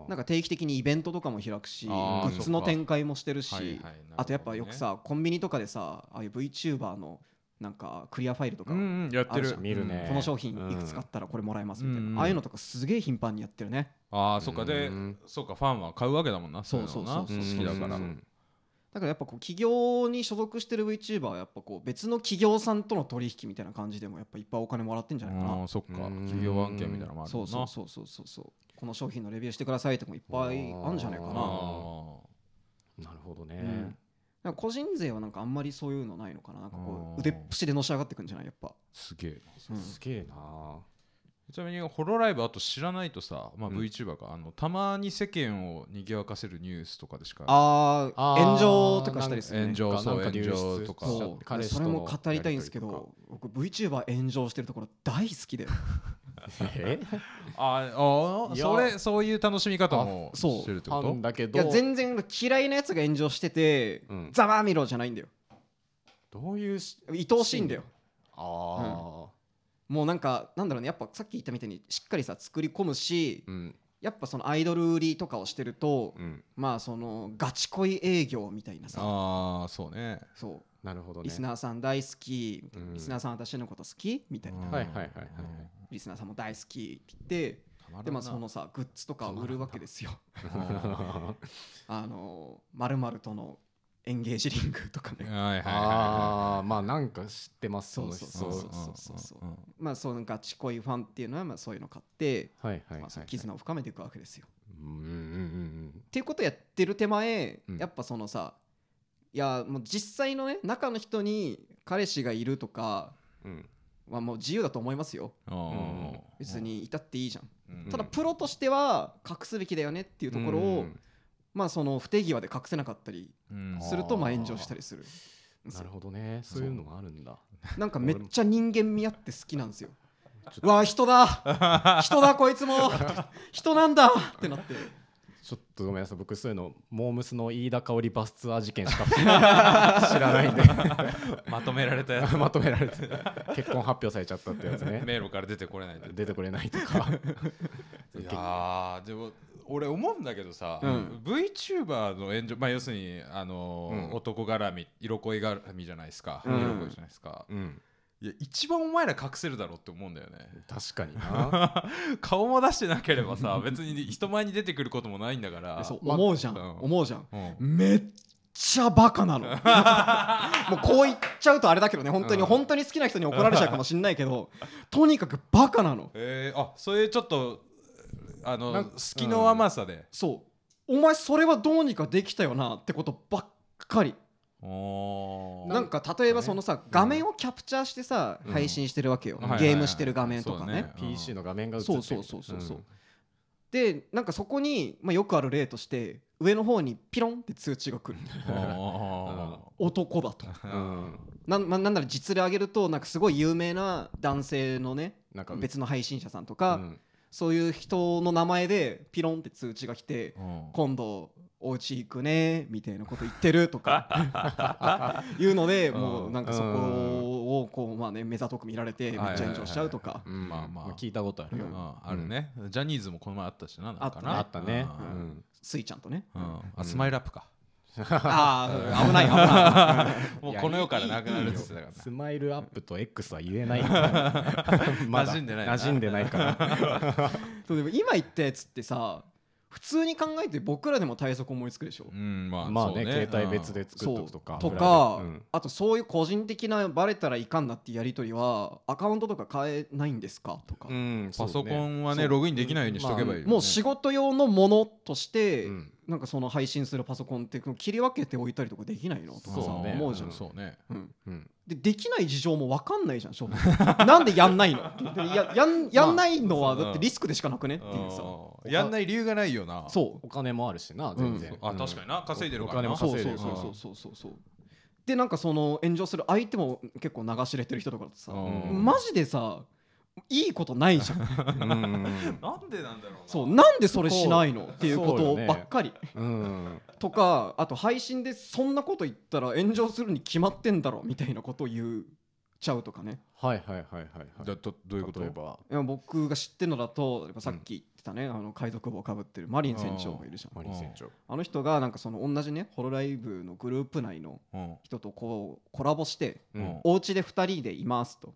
Speaker 2: なんか定期的にイベントとかも開くしグッズの展開もしてるし、
Speaker 1: はいはいね。
Speaker 2: あとやっぱよくさコンビニとかでさああいう VTuber のなんかクリアファイルとか、
Speaker 1: うんうんやってる。
Speaker 3: 見るね。
Speaker 2: この商品いくつ買ったらこれもらえますみたいな、
Speaker 1: うん。
Speaker 2: ああいうのとかすげえ頻繁にやってるね。
Speaker 1: ああそっか。で
Speaker 3: うん。
Speaker 1: そうかファンは買うわけだもんな。
Speaker 2: そうそうそう
Speaker 1: いのな。好きだから。
Speaker 3: うん
Speaker 2: だからやっぱこう企業に所属してる VTuber はやっぱこう別の企業さんとの取引みたいな感じでもやっぱいっぱいお金もらってんじゃないかな。
Speaker 1: あーそっか。
Speaker 3: うん。
Speaker 1: 企業案件みたいなのもある
Speaker 2: そうんそうそうそうそうそう。この商品のレビューしてくださいとかもいっぱいあるんじゃないかな。
Speaker 3: なるほど
Speaker 2: うん。
Speaker 3: ね
Speaker 2: なんか個人税はなんかあんまりそういうのないのかな。なんかこう腕っぷしでのし上がってくんじゃない？やっぱ、
Speaker 1: ーすげえ。な
Speaker 2: うん
Speaker 3: すげえな
Speaker 1: ちなみにホロライブあと知らないとさ、まあ、
Speaker 3: うん。
Speaker 1: VTuber が、あのたまに世間を賑わかせるニュースとかでしか。
Speaker 2: あー
Speaker 3: あー
Speaker 2: 炎上とかしたりするね。
Speaker 1: 炎上そう炎上とか。
Speaker 2: そう。それも語りたいんですけど僕 VTuber 炎上してるところ大好きで。
Speaker 3: え？
Speaker 1: ああそれそういう楽しみ方も
Speaker 2: あそう
Speaker 1: してるって
Speaker 3: フ
Speaker 1: こと？
Speaker 3: だけど
Speaker 2: いや全然嫌いなやつが炎上してて、
Speaker 3: うん。
Speaker 2: ざまあみろじゃないんだよ。
Speaker 3: どういうし
Speaker 2: 愛おしいんだよ。
Speaker 3: あ
Speaker 2: もうなんかなんだろうね。やっぱさっき言ったみたいにしっかりさ作り込むし
Speaker 3: あうん。
Speaker 2: やっぱそのアイドル売りとかをしてると、
Speaker 3: うん。
Speaker 2: まあそのガチ恋営業みたいなさ。
Speaker 1: ああそうね。
Speaker 2: そ
Speaker 3: なるほどね。
Speaker 2: うリスナーさん大好き
Speaker 3: うん。
Speaker 2: リスナーさん私のこと好きみたいな、
Speaker 1: うん
Speaker 3: はいはいはいはい。
Speaker 2: リスナーさんも大好きって言ってでまあそのさグッズとかを売るわけですよ。
Speaker 1: あ
Speaker 2: あのまるまるとのエンゲージリングとかね。
Speaker 1: ーはいはいはい。
Speaker 3: ああまあなんか知ってます
Speaker 2: そう
Speaker 3: の
Speaker 2: そうそう。そう
Speaker 3: 人。
Speaker 2: そうまあそのガチ恋ファンっていうのはまあそういうの買って、
Speaker 3: はいはいはい
Speaker 2: まあ、その絆を深めていくわけですよ。
Speaker 3: うんうんうん
Speaker 2: っていうことやってる手前、
Speaker 3: うん。
Speaker 2: やっぱそのさいやもう実際のね中の人に彼氏がいるとかはもう自由だと思いますよ。
Speaker 1: うん。
Speaker 2: 別にいたっていいじゃん、
Speaker 1: うん。
Speaker 2: ただプロとしては隠すべきだよねっていうところを、
Speaker 3: うん
Speaker 2: まあその不手際で隠せなかったり
Speaker 1: うん。
Speaker 2: するとまあ炎上したりする。
Speaker 3: なるほどね。そう。いうのがあるんだ。
Speaker 2: なんかめっちゃ人間味あって好きなんですよ。うわ人だ。人だこいつも。人なんだ。ってなって。
Speaker 3: ちょっとごめんなさい。僕そういうのモームスの飯田香織バスツアー事件しか知らないんで。
Speaker 1: まとめられたやつ。
Speaker 3: まとめられて結婚発表されちゃったってやつね。
Speaker 1: 迷路から出てこれないで
Speaker 3: 出てこれないとか。
Speaker 1: いやーでも俺思うんだけどさ、
Speaker 2: うん。
Speaker 1: VTuber の炎上まあ要するにあのー
Speaker 3: うん。
Speaker 1: 男絡み色恋絡みじゃないですか、
Speaker 2: うん。
Speaker 1: 色恋じゃないですか、
Speaker 3: うん。
Speaker 1: いや一番お前ら隠せるだろうって思うんだよね。
Speaker 3: 確かにな。
Speaker 1: 顔も出してなければさ 別に人前に出てくることもないんだから。
Speaker 2: そう
Speaker 3: ま
Speaker 2: 思うじゃん、
Speaker 1: うん。
Speaker 2: 思うじゃん。
Speaker 1: うん。
Speaker 2: めっちゃバカなの。もうこう言っちゃうとあれだけどね本当に、
Speaker 3: うん。
Speaker 2: 本当に好きな人に怒られちゃうかもしんないけどとにかくバカなの。
Speaker 1: えー、あそういうちょっとあの
Speaker 3: なんか
Speaker 1: 隙の甘さで、
Speaker 2: そう。お前それはどうにかできたよなってことばっかり。
Speaker 1: おー。
Speaker 2: なんか例えばそのさ画面をキャプチャーしてさ、
Speaker 3: うん。
Speaker 2: 配信してるわけよ、
Speaker 1: はいはいはい
Speaker 2: ゲームしてる画面とかね。
Speaker 1: そうね。
Speaker 3: PC の画面が映ってる。
Speaker 2: そうそうそうそうそう。
Speaker 3: うん。
Speaker 2: でなんかそこに、まあ、よくある例として上の方にピロンって通知が来る。
Speaker 1: あ
Speaker 2: 男だと。
Speaker 3: うん。
Speaker 2: なん,、まあ、なんなら実例挙げるとなんかすごい有名な男性のね
Speaker 3: なんか
Speaker 2: 別の配信者さんとか、
Speaker 3: うん
Speaker 2: そういう人の名前でピロンって通知が来て
Speaker 1: ーうん。
Speaker 2: 今度お家行くねみたいなこと言ってるとか いうのでもうなんかそこをこうまあね目ざとく見られてめっちゃ炎上しちゃうとか。
Speaker 3: うん。
Speaker 1: まあまあ。
Speaker 3: 聞いたことあるよ。
Speaker 1: うん。あるね、ジャニーズもこの前あったしななんかな。
Speaker 3: あったね。
Speaker 1: う
Speaker 3: うんん。
Speaker 2: スイちゃんとね。
Speaker 1: うん。あスマイルアップか、
Speaker 2: ああ危ない危ない。
Speaker 1: もうこの世からなくなるって言ってたから
Speaker 3: スマイルアップと X は言えない。
Speaker 1: 馴染んでないな。
Speaker 3: 馴染んでないから。
Speaker 2: そうでも今言ったやつってさ普通に考えて僕らでも対策思いつくでしょ、
Speaker 1: うんまあ
Speaker 3: まあ
Speaker 1: そう
Speaker 3: ね。携帯別で作っとくとか
Speaker 2: と
Speaker 3: 裏
Speaker 2: か、
Speaker 3: でうん。
Speaker 2: あとそういう個人的なバレたらいかんなっていうやり取りはアカウントとか変えないんですか？とか、
Speaker 3: うん
Speaker 1: パソコ
Speaker 3: そうね
Speaker 1: ンはねログインできないようにしとけばいいよね。
Speaker 2: もう仕事用のものとして、
Speaker 3: うん。
Speaker 2: なんかその配信するパソコンって切り分けておいたりとかできないの？とかさ
Speaker 3: そうね。
Speaker 2: 思うじゃん、
Speaker 1: そうね。
Speaker 2: うん。
Speaker 3: うん
Speaker 2: でできない事情も分かんないじゃん正直 なんでやんないの？でややんやんないのは
Speaker 1: まあ
Speaker 2: だってリスクでしかなくね？っていうさ。
Speaker 1: うん。やんない理由がないよな。
Speaker 2: そう。
Speaker 3: お金もあるしな全然、
Speaker 1: あ確かにな。稼いでるからな。
Speaker 3: お金も
Speaker 2: そう
Speaker 3: 稼いでる
Speaker 2: そうそうそうそうそうそう。でなんかその炎上する相手も結構流し入れてる人とかだとさ
Speaker 1: うん。
Speaker 2: マジでさいいことないじゃん。
Speaker 3: うん。うん
Speaker 1: なんでなんだろうな。
Speaker 2: そうなんでそれしないの？っていうことばっかり。
Speaker 3: うん。
Speaker 2: とかあと配信でそんなこと言ったら炎上するに決まってんだろみたいなことを言っちゃうとかね。
Speaker 3: はいはいはいはいはい。
Speaker 1: だどどういうこと？
Speaker 3: 例えば
Speaker 2: いや僕が知ってるのだとやっぱさっき言ってたね、あの海賊帽をかぶってるマリン船長がいるじゃん。
Speaker 3: マリン船長。
Speaker 2: あの人がなんかその同じねホロライブのグループ内の
Speaker 1: うん。
Speaker 2: 人とこうコラボして
Speaker 3: うん。
Speaker 2: お家で2人でいますと。
Speaker 1: うん
Speaker 3: うん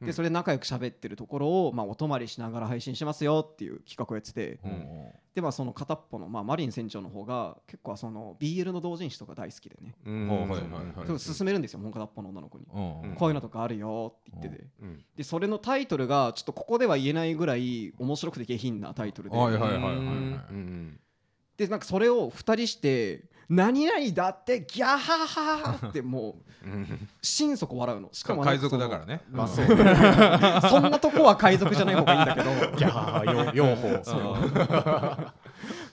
Speaker 2: でそれで仲良く喋ってるところを、まあ、お泊まりしながら配信しますよっていう企画をやってて、
Speaker 1: うん
Speaker 2: でまあその片っぽの、まあ、マリン船長の方が結構その BL の同人誌とか大好きでね、
Speaker 3: うん。
Speaker 1: はいはいはいはい。
Speaker 2: それを勧めるんですよもう片っぽの女の子に、こういうのとかあるよって言ってて、
Speaker 3: うん。
Speaker 2: でそれのタイトルがちょっとここでは言えないぐらい面白くて下品なタイトルで、でなんかそれを2人して「何々だってギャハハハ」ってもう
Speaker 3: うん
Speaker 2: 心底笑うの。しかも
Speaker 1: 海賊だからね。
Speaker 3: まあそう。
Speaker 2: そんなとこは海賊じゃない方がいいんだけど
Speaker 3: ギャー養蜂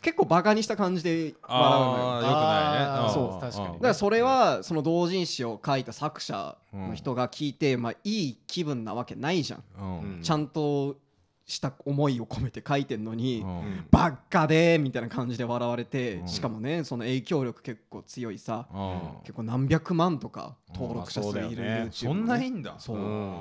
Speaker 2: 結構バカにした感じで笑うのよ。
Speaker 1: ああよくないね。
Speaker 3: そう確かに
Speaker 2: だからそれはその同人誌を書いた作者の人が聞いて、まあ、いい気分なわけないじゃん。ちゃんとした思いを込めて書いてんのに、
Speaker 1: うん。
Speaker 2: バッカでーみたいな感じで笑われて、
Speaker 1: うん。
Speaker 2: しかもねその影響力結構強いさ、
Speaker 1: うん。
Speaker 2: 結構何百万とか登録者数いる
Speaker 3: ね。
Speaker 1: そんないいんだ。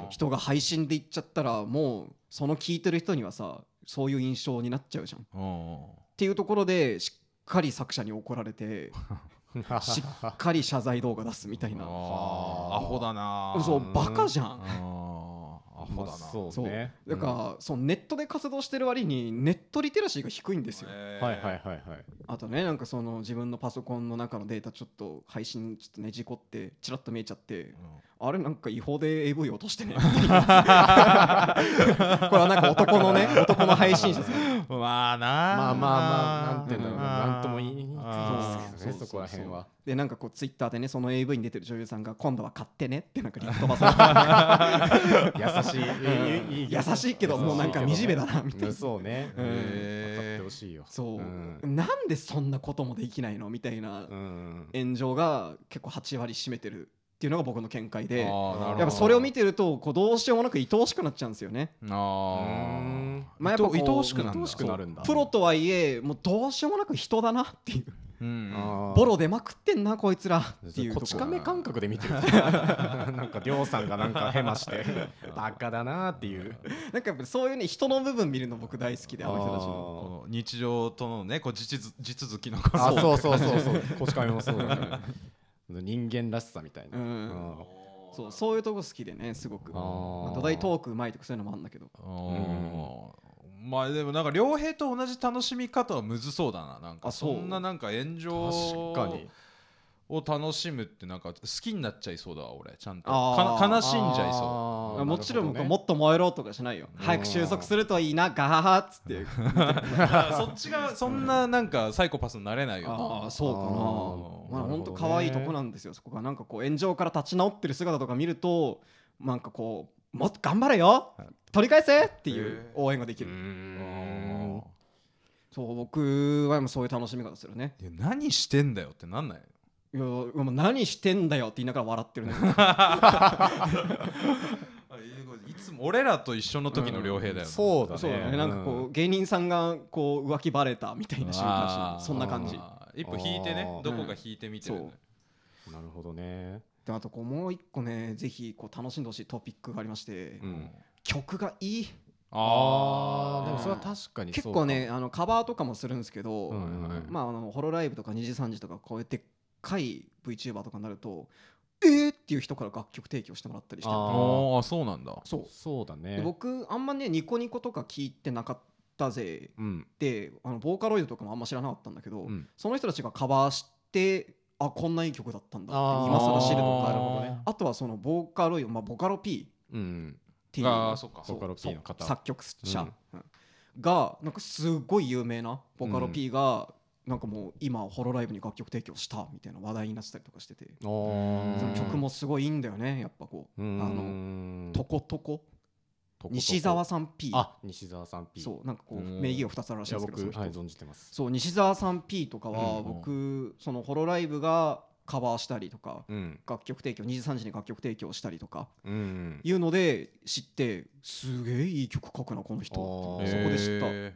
Speaker 2: 人が配信で言っちゃったらもうその聞いてる人にはさそういう印象になっちゃうじゃん。っ
Speaker 1: うん。
Speaker 2: ていうところでしっかり作者に怒られて しっかり謝罪動画出すみたいな。
Speaker 1: アホだな
Speaker 2: そうバカじゃん
Speaker 1: あーアホだな
Speaker 2: そう
Speaker 3: そう。ね
Speaker 2: だから、そのネットで活動してる割にネットリテラシーが低いんですよ、
Speaker 1: えー
Speaker 3: はいはいはいはい。
Speaker 2: あとねなんかその自分のパソコンの中のデータちょっと配信ちょっとね事故ってちらっと見えちゃってあれなんか違法で AV 落としてね。これはなんか男のね男の配信者さん。
Speaker 1: うんまあな
Speaker 3: まあまあまあなんていうんだろうな。ん。とも言いにくいですけどねそこら辺は。
Speaker 2: でなんかこうツイッターでねその AV に出てる女優さんが今度は買ってねってなんかリンク飛ばされて。
Speaker 3: 優しい。
Speaker 2: 優しいけどもうなんか惨めだなみたいな。
Speaker 3: そうね。
Speaker 2: うん。
Speaker 3: 分かってほしいよ。
Speaker 2: そう、
Speaker 3: うん。
Speaker 2: なんでそんなこともできないの？みたいな
Speaker 3: うん。
Speaker 2: 炎上が結構8割占めてるっていうのが僕の見解でやっぱそれを見てるとこうどうしようもなく愛おしくなっちゃうんですよね。
Speaker 1: あ
Speaker 3: うん
Speaker 2: まあやっぱ
Speaker 1: 愛おしくなんだ。
Speaker 3: 愛おしくなるんだ。
Speaker 2: プロとはいえもうどうしようもなく人だなっていう。
Speaker 1: うん。
Speaker 2: ボロ出まくってんなこいつらっていう
Speaker 3: ことち
Speaker 2: こ
Speaker 3: 亀感覚で見てる。なんか亮さんがなんかヘマして バカだなっていう。
Speaker 2: なんかやっぱりそういうね人の部分見るの僕大好きであの人たちの。
Speaker 1: 日常とのねこう地続地続きの
Speaker 3: あ そうそうそうそうこち亀もそうだね人間らしさみたいな。
Speaker 2: うん。
Speaker 3: うん
Speaker 2: そうそういうとこ好きでねすごく。まあ土台トークうまいとかそういうのもあるんだけど。
Speaker 1: うん。まあでもなんか良平と同じ楽しみ方はむずそうだななんか。
Speaker 2: そ
Speaker 1: んななんか炎上
Speaker 3: 確かに
Speaker 1: を楽しむってなんか好きになっちゃいそうだわ俺ちゃんと。悲しんじゃいそ
Speaker 3: あー。
Speaker 2: もちろんもっと燃えろとかしないよ。
Speaker 3: うん
Speaker 2: 早く収束するといいなガハハっつって。
Speaker 1: うそっちがそんななんかサイコパスになれないよ。
Speaker 2: ああ
Speaker 1: な
Speaker 2: そうかな。まあ
Speaker 3: ほどね
Speaker 2: 当可愛いとこなんですよそこが。なんかこう炎上から立ち直ってる姿とか見るとなんかこうもっと頑張れよ取り返せっていう応援ができ
Speaker 3: う
Speaker 2: る
Speaker 3: ん
Speaker 2: そう僕は今そういう楽しみ方するね。
Speaker 1: 何してんだよってなんない？
Speaker 2: いやもう何してんだよって言いながら笑ってるね。
Speaker 1: いつも俺らと一緒の時の良平だよな
Speaker 3: そうだね。
Speaker 2: そうだね。なんかこう芸人さんがこう浮気バレたみたいな瞬間
Speaker 1: あー。
Speaker 2: しそんな感じ。
Speaker 1: 一歩引いてねどこか引いてみてるね
Speaker 2: そう。
Speaker 3: なるほどね。
Speaker 2: であとこうもう一個ねぜひこう楽しんでほしいトピックがありまして
Speaker 3: うん。
Speaker 2: 曲がいい。
Speaker 1: あー。
Speaker 3: でもそれは確かにそうか
Speaker 2: 結構ねあのカバーとかもするんですけど、
Speaker 3: うんうんうん。
Speaker 2: まあ、あのホロライブとか2時3時とかこういうでっかい VTuber とかになるとえー？っていう人から楽曲提供してもらったりしてる
Speaker 3: あ
Speaker 1: あーそうなんだ。
Speaker 2: そう。
Speaker 3: そうだね。
Speaker 2: で僕あんまねニコニコとか聞いてなかったぜ。
Speaker 3: うん。
Speaker 2: であのボーカロイドとかもあんま知らなかったんだけど、
Speaker 3: うん。
Speaker 2: その人たちがカバーしてあこんないい曲だったんだって今更知るとか
Speaker 3: なるね。
Speaker 2: あとはそのボーカロイド、まあ、ボカロ P
Speaker 3: うん。
Speaker 2: っていう
Speaker 1: あーそっか。
Speaker 3: ボカロ P の方。
Speaker 2: 作曲者、
Speaker 3: うん。
Speaker 2: うんがなんかすごい有名なボカロ
Speaker 3: うん
Speaker 2: P が、なんかもう今ホロライブに楽曲提供したみたいな話題になってたりとかしてて、その曲もすごいいいんだよねやっぱこう、あ
Speaker 3: ん。
Speaker 2: のとことこ
Speaker 3: と。こと。
Speaker 2: 西澤さん P
Speaker 3: あ西澤さん P
Speaker 2: そうなんかこう
Speaker 1: うん。
Speaker 2: 名義が2つあるらしいんですけど
Speaker 3: 僕はい
Speaker 2: その人
Speaker 3: 存じてます。
Speaker 2: そう西澤さん P とかは
Speaker 3: うん
Speaker 2: 僕、そのホロライブがカバーしたりとか
Speaker 3: うん。
Speaker 2: 楽曲提供2時3時に楽曲提供したりとか
Speaker 3: うん
Speaker 2: いうので知ってすげえいい曲書くなこの人そこで知った、
Speaker 1: え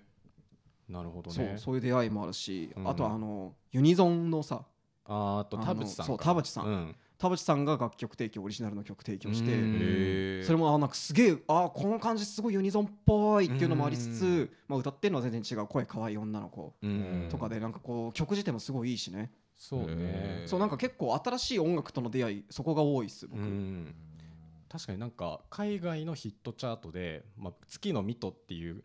Speaker 3: なるほど
Speaker 2: そう
Speaker 3: ね
Speaker 2: そういう出会いもあるし、
Speaker 3: うん。
Speaker 2: あとはあのユニゾンのさ
Speaker 3: あーあと田淵さんか。
Speaker 2: そう田淵さん。
Speaker 3: うん。
Speaker 2: 田淵さんが楽曲提供オリジナルの曲提供して、それもあなんかすげえあこの感じすごいユニゾンっぽいっていうのもありつつ、
Speaker 3: うん。
Speaker 2: まあ、歌ってるのは全然違う声可愛い女の子
Speaker 3: うん。
Speaker 2: とかでなんかこう曲自体もすごいいいしね、
Speaker 3: そうね。
Speaker 2: そうなんか結構新しい音楽との出会いそこが多いっす僕、
Speaker 3: うん。確かになんか海外のヒットチャートで「まあ、月のミト」っていう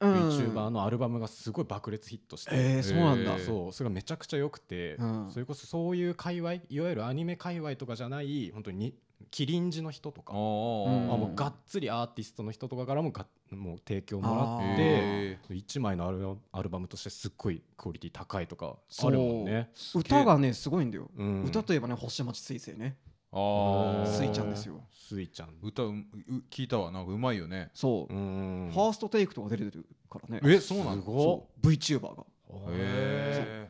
Speaker 2: うん。
Speaker 3: VTuber のアルバムがすごい爆裂ヒットして、
Speaker 2: えー、そうなんだ、
Speaker 1: えー
Speaker 3: そうそれがめちゃくちゃ良くて、
Speaker 2: うん。
Speaker 3: それこそそういう界隈いわゆるアニメ界隈とかじゃない本当にキリンジの人とか、
Speaker 1: あ
Speaker 2: うん
Speaker 3: あもうがっつりアーティストの人とかからもがもう提供もらって
Speaker 1: へ
Speaker 3: 1枚のアルバムアルバムとしてすっごいクオリティ高いとかあるもんね。
Speaker 2: 歌がねすごいんだよ、
Speaker 3: うん。
Speaker 2: 歌といえばね星町水星ね
Speaker 1: あー。
Speaker 2: スイちゃんですよ。
Speaker 3: スイちゃん。
Speaker 1: 歌うう聞いたわ。なんかうまいよね。
Speaker 2: そう、
Speaker 3: うん。
Speaker 2: ファーストテイクとか出れてるからね。
Speaker 1: えそうなの？
Speaker 3: すごっ
Speaker 2: そう VTuber が。
Speaker 1: へ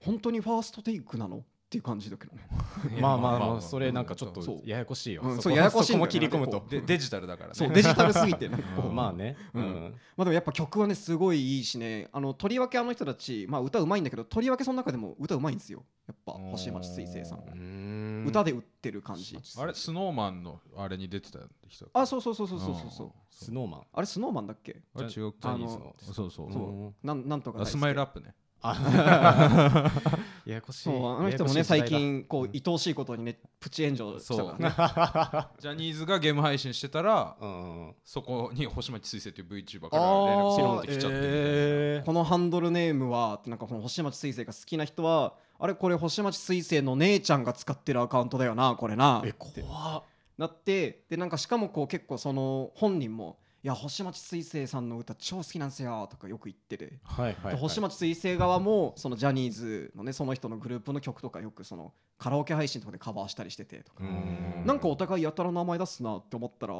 Speaker 2: 本当にファーストテイクなの？っていう感じだけどね、
Speaker 3: まあまあま
Speaker 1: まあ
Speaker 3: それなんかちょっと
Speaker 2: そう。
Speaker 3: ややこしいよ、
Speaker 2: うん。
Speaker 3: こ
Speaker 2: そうややこしい
Speaker 3: も切り込むと。
Speaker 1: デジタルだからね。
Speaker 2: そうデジタルすぎてね。
Speaker 1: うん。
Speaker 2: こう
Speaker 3: まあね、
Speaker 2: うん。
Speaker 3: うん。
Speaker 2: まあでもやっぱ曲はねすごいいいしね。あのとりわけあの人たちまあ歌うまいんだけどとりわけその中でも歌うまいんですよ。やっぱ星町水星さん
Speaker 1: う
Speaker 3: ん
Speaker 2: 歌で売ってる感じ。
Speaker 1: あれスノーマンのあれに出てた人
Speaker 2: あそうそうそうそうそうそうそう。
Speaker 3: スノーマン。
Speaker 2: あれスノーマンだっけ？
Speaker 1: あれ違う
Speaker 3: ジャニーズの
Speaker 1: そうそう。
Speaker 2: そう。
Speaker 3: うん。
Speaker 2: なんなんとか
Speaker 1: あスマイルアップね。
Speaker 3: あ ややこしい。
Speaker 2: そうあの人もね最近こう愛おしいことにねプチ炎上したからね。
Speaker 1: ジャニーズがゲーム配信してたら
Speaker 3: うんうんうん。
Speaker 1: そこに星町水星っていう VTuber から連絡ピロンってきちゃってみたいな。
Speaker 3: え
Speaker 2: このハンドルネームはってなんかこの星町水星が好きな人はあれこれ星町水星の姉ちゃんが使ってるアカウントだよなこれな。
Speaker 3: え
Speaker 2: って
Speaker 3: 怖っ。
Speaker 2: なってでなんかしかもこう結構その本人も「いや星町水星さんの歌超好きなんですよ」とかよく言ってて、
Speaker 3: はいはい、はい、
Speaker 2: で星町水星側もそのジャニーズのねその人のグループの曲とかよくそのカラオケ配信とかでカバーしたりしててとか、
Speaker 3: うん。
Speaker 2: なんかお互いやたら名前出すなって思ったら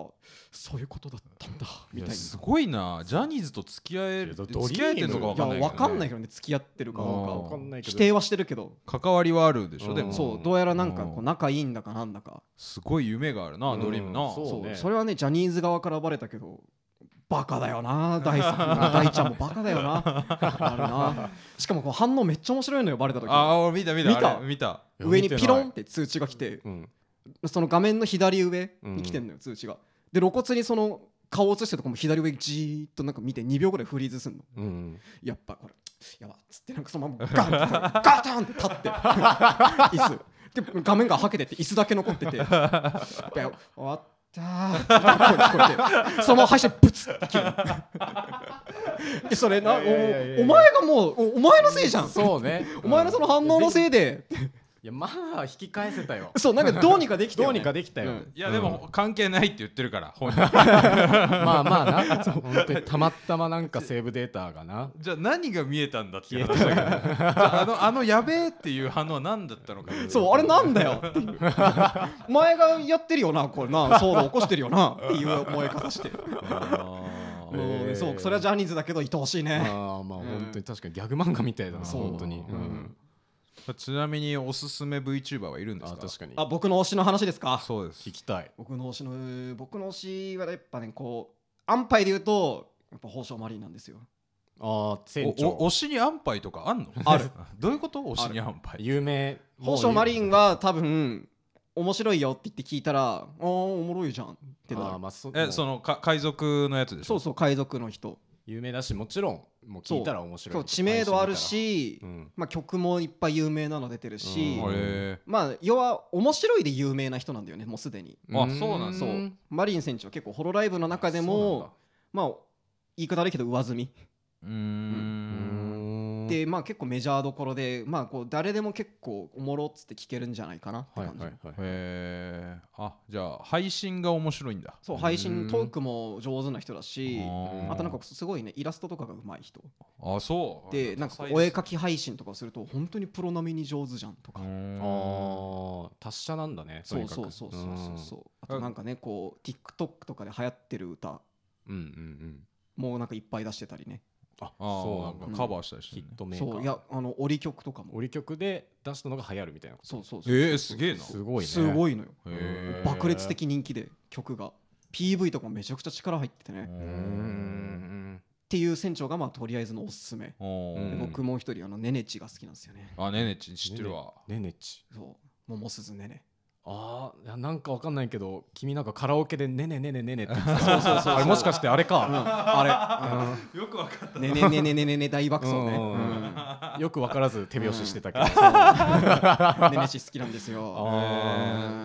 Speaker 2: そういうことだったんだみたいな。
Speaker 1: いやすごいな。ジャニーズと付き合える付き合えてるのか分かんないけど、ね、
Speaker 2: いやわかんないけどね。付き合ってるかどうか
Speaker 1: あー
Speaker 3: わかんないけど
Speaker 2: 否定はしてるけど。
Speaker 1: 関わりはあるでしょ、
Speaker 3: うん。
Speaker 1: でも
Speaker 2: そうどうやらなんかこ
Speaker 1: う
Speaker 2: うん。仲いいんだかなんだか。
Speaker 1: すごい夢があるな、
Speaker 3: うん
Speaker 1: ドリームな。
Speaker 3: そう。ね
Speaker 2: そうそれはねジャニーズ側からバレたけどバカだよな大さん大ちゃんもバカだよな。あるな。しかもこう反応めっちゃ面白いのよバレた時。
Speaker 1: ああ俺見た。見た？
Speaker 2: 見た。上にピロンっ
Speaker 3: ン
Speaker 2: て通知が来て
Speaker 3: うん。
Speaker 2: その画面の左上に来てんのよ通知が。で露骨にその顔を映してるとこも左上じーっとなんか見て2秒ぐらいフリーズすんの。
Speaker 3: うん。
Speaker 2: やっぱこれやばっつってなんかそのままガンガタンって立って 椅子。で画面がはけてって椅子だけ残ってて。で終わっって声聞こえてそのまま配信ブツッて切る。でそれな？おお前がもうおお前のせいじゃん。
Speaker 3: そうね。
Speaker 2: お前のその反応のせいで
Speaker 3: いやまあ引き返せたよ。
Speaker 2: そうなんかどうにかできたよ、ね、
Speaker 3: どうにかできたよ、
Speaker 2: うん。
Speaker 1: いやでも関係ないって言ってるから本人。
Speaker 3: まあまあな。本当に。たまたまなんかセーブデータがな。
Speaker 1: じゃあ何が見えたんだって話だけど。ああのあのやべえっていう反応は何だったのか。
Speaker 2: そうあれなんだよっていう。お前がやってるよなこれ。な騒動起こしてるよなっていう思い方して。
Speaker 1: あ
Speaker 2: もう
Speaker 1: ー。
Speaker 2: ねそうそれはジャニーズだけど愛おしいね。
Speaker 3: ああまあ本当に確かにギャグ漫画みたいだな
Speaker 2: そう。
Speaker 3: 本当に、う
Speaker 2: うんん
Speaker 1: ちなみにおすすめ VTuber はいるんですか？
Speaker 3: あ確かに。
Speaker 2: あ僕の推しの話ですか？
Speaker 1: そうです。
Speaker 3: 聞きたい。
Speaker 2: 僕の推しの僕の推しはやっぱねこう安牌で言うとやっぱ宝生マリンなんですよ。
Speaker 3: ああ船
Speaker 1: おお
Speaker 3: 長。
Speaker 1: 推しに安牌とかあんの？
Speaker 2: ある。
Speaker 1: どういうこと？推しに安牌。
Speaker 3: 有名
Speaker 2: 宝生マリ
Speaker 3: ン
Speaker 2: ンは多分面白いよって言って聞いたらあーおもろいじゃんってなる。
Speaker 3: あーまあそ
Speaker 1: えそのか海賊のやつでしょ？
Speaker 2: そうそう海賊の人
Speaker 3: 有名だしもちろんもう聞いたら面白い。
Speaker 2: 知名度あるし、
Speaker 3: うん。
Speaker 2: まあ、曲もいっぱい有名なの出てるし、
Speaker 3: うん。
Speaker 1: へ
Speaker 2: まあ要は面白いで有名な人なんだよねもうすでに。
Speaker 1: あそうなんだ。
Speaker 2: そう。マリン船長は結構ホロライブの中でも
Speaker 3: だ。
Speaker 2: まあ言い方悪いけど上積み。
Speaker 1: うーん
Speaker 2: でまあ結構メジャーどころでまあこう誰でも結構おもろっつって聞けるんじゃないかなって
Speaker 3: はい
Speaker 2: 感じ、
Speaker 3: はい。はい
Speaker 1: へえあじゃあ配信が面白いんだ。
Speaker 2: そう配信トークも上手な人だし
Speaker 1: あ
Speaker 2: となんかすごいねイラストとかが上手い人。
Speaker 1: あそう。
Speaker 2: でなんかお絵描き配信とかすると本当にプロ並みに上手じゃんとか。
Speaker 3: ああ達者なんだねと
Speaker 2: そう
Speaker 3: にかく。
Speaker 2: そうそうそうそうそうあとなんかねこう TikTok とかで流行ってる歌。
Speaker 3: うんうんうん。
Speaker 2: もうなんかいっぱい出してたりね
Speaker 3: あそうなんだ。
Speaker 1: カバーしたりして
Speaker 3: ヒットメーカー。
Speaker 2: そう。いやあの折り曲とかも。
Speaker 3: 折り曲で出したのが流行るみたいなこと。
Speaker 2: そうそうそう
Speaker 1: えー、すげえな。
Speaker 3: すごいね。
Speaker 2: すごいのよ。爆裂的人気で曲が。PV とかもめちゃくちゃ力入っててね。
Speaker 1: う
Speaker 3: ん。
Speaker 2: ていう船長がまあとりあえずのおすすめ。僕もう一人あのねねちが好きなんですよね。
Speaker 1: あねねち知ってるわ。
Speaker 3: ねねち
Speaker 2: そう。桃鈴ねね
Speaker 3: ああなんかわかんないけど君なんかカラオケでねねねねねねって。言ってた
Speaker 2: そうそうそう。
Speaker 3: あれもしかしてあれ
Speaker 2: うん。
Speaker 3: か
Speaker 2: あ
Speaker 1: よくわかった。
Speaker 2: れねねねねねねね大爆走ね。
Speaker 3: うん
Speaker 2: うん
Speaker 3: よくわからず手拍子してたけど。
Speaker 2: ねねち好きなんですよ。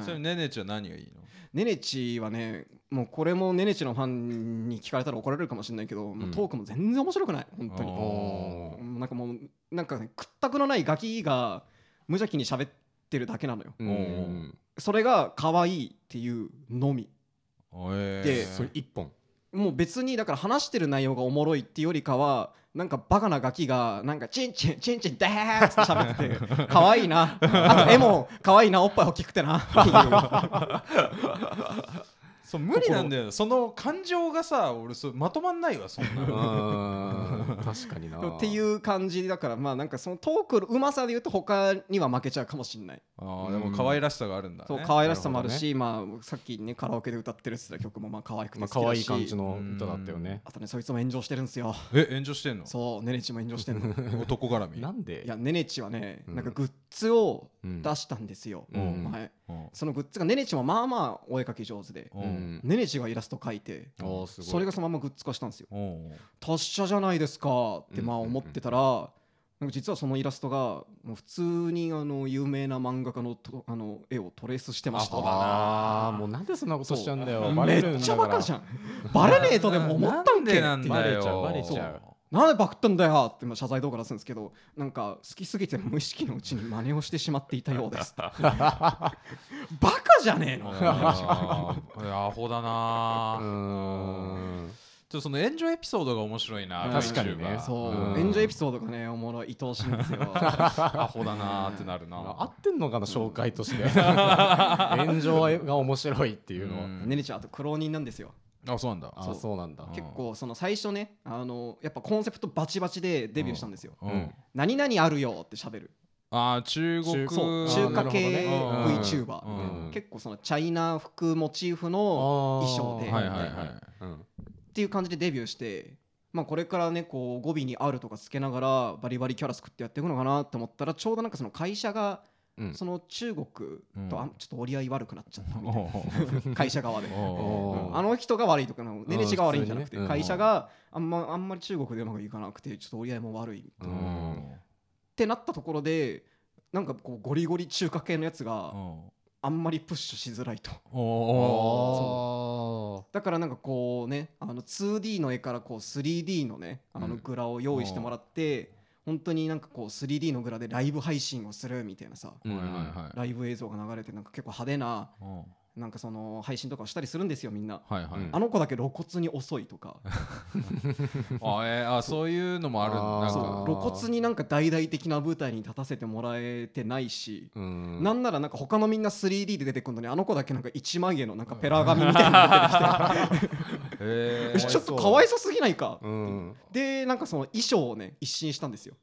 Speaker 1: それねねちは何がいいの？
Speaker 2: ねねちはねもうこれもねねちのファンに聞かれたら怒られるかもしれないけど、トークも全然面白くない。本当に。なんかもうなんかね屈託のないガキが無邪気に喋ってるだけなのよ。
Speaker 3: うんうん
Speaker 2: それが可愛いっていうのみ。
Speaker 1: えー。
Speaker 2: で
Speaker 3: それ一本。
Speaker 2: もう別にだから話してる内容がおもろいっていうよりかはなんかバカなガキがなんかチンチンチンチンダーッって喋ってて 可愛いな。あと絵も可愛いなおっぱい大きくてなっていう
Speaker 1: そう無理なんだよその感情がさ俺そうまとまんないわそんな
Speaker 3: 確かにな。
Speaker 2: っていう感じだからまあなんかそのトークのうまさで言うと他には負けちゃうかもしれない。
Speaker 1: あーでも可愛らしさがあるんだね。
Speaker 2: そう可愛らしさもあるしまあさっきねカラオケで歌ってるって言ってた曲もまあ可愛くて
Speaker 3: ま
Speaker 2: 好きだし
Speaker 3: あ可愛い感じの歌だったよね。
Speaker 2: あとねそいつも炎上してるんですよ。
Speaker 1: え炎上してんの？
Speaker 2: そうねねちも炎上してんの。
Speaker 1: 男絡み？
Speaker 3: なんで？
Speaker 2: いやねねちはね
Speaker 3: うん。
Speaker 2: なんかグッズを
Speaker 3: うん。
Speaker 2: 出したんですよ、
Speaker 3: うん。
Speaker 2: 前。
Speaker 1: うん。
Speaker 2: そのグッズがねねちもまあまあお絵描き上手で。
Speaker 1: う
Speaker 3: うんん。
Speaker 2: ねねちがイラスト描いてそれがそのままグッズ化したんですよ。
Speaker 1: う。ん
Speaker 2: 達者じゃないですかってまあ思ってたら、なんか実はそのイラストがもう普通にあの有名な漫画家のとあの絵をトレースしてました。
Speaker 3: ああもうなんでそんなことしちゃうんだよ。バ
Speaker 2: め
Speaker 3: レるんだ
Speaker 2: っちゃバカじゃん。バレねえとでも思ったんけ
Speaker 1: なんでなんだよ。
Speaker 3: バレちゃうバレちゃう
Speaker 2: なんでバクったんだよって今謝罪動画出すんですけどなんか好きすぎて無意識のうちに真似をしてしまっていたようです。バカじゃねえの。
Speaker 1: アホだな。
Speaker 3: う
Speaker 1: ちょっとその炎上エピソードが面白いな
Speaker 3: 確かにね。
Speaker 2: そう。
Speaker 3: うん。
Speaker 2: 炎上エピソードがねおもろい愛おしいんですよ。
Speaker 1: アホだなーってなるな。
Speaker 3: 合ってんのかな紹介として。炎上が面白いっていうのは。
Speaker 1: うん。
Speaker 2: ねねちゃんあと苦労人なんですよ
Speaker 1: あそうなんだ。
Speaker 3: あそうなんだ。
Speaker 1: うん。
Speaker 2: 結構その最初ねあのやっぱコンセプトバチバチでデビューしたんですよ。
Speaker 1: うん。
Speaker 2: 何々あるよって喋る。
Speaker 1: あー中国。
Speaker 3: そう。
Speaker 2: 中華系
Speaker 3: なるほどね。
Speaker 2: VTuber
Speaker 1: うん。
Speaker 2: 結構そのチャイナ服モチーフの衣装で。
Speaker 1: はいはいはい。
Speaker 3: うん。
Speaker 2: っていう感じでデビューしてまあこれからねこう語尾に「ある」とかつけながらバリバリキャラ作ってやっていくのかなって思ったらちょうどなんかその会社が
Speaker 3: うん。
Speaker 2: その中国とあ
Speaker 1: うん。
Speaker 2: ちょっと折り合い悪くなっちゃったみたいな。会社側で。
Speaker 1: おう。
Speaker 3: おー
Speaker 2: あの人が悪いとかのねねちが悪いんじゃなくて会社があんまあんまり中国でうまくいかなくてちょっと折り合いも悪いってなったところでなんかこうゴリゴリ中華系のやつが
Speaker 1: うん。
Speaker 2: あんまりプッシュしづらいと。だからなんかこうねあの 2D の絵からこう 3D のねあのグラを用意してもらって、本当になんかこう 3D のグラでライブ配信をするみたいなさ、ライブ映像が流れてなんか結構派手な
Speaker 1: うん。
Speaker 2: なんかその配信とかをしたりするんですよみんな。
Speaker 1: はいはい。
Speaker 3: うん
Speaker 2: あの子だけ露骨に遅いとか。
Speaker 1: あえーあそういうのもあるなんか。
Speaker 2: 露骨になんか大々的な舞台に立たせてもらえてないし、
Speaker 3: うん。
Speaker 2: なんならなんか他のみんな 3D で出てくるのにあの子だけなんか一枚絵のなんかペラ紙みたいなの出てきて。
Speaker 1: え
Speaker 2: えちょっとかわいそすぎないか、
Speaker 3: うん。
Speaker 2: でなんかその衣装をね一新したんですよ、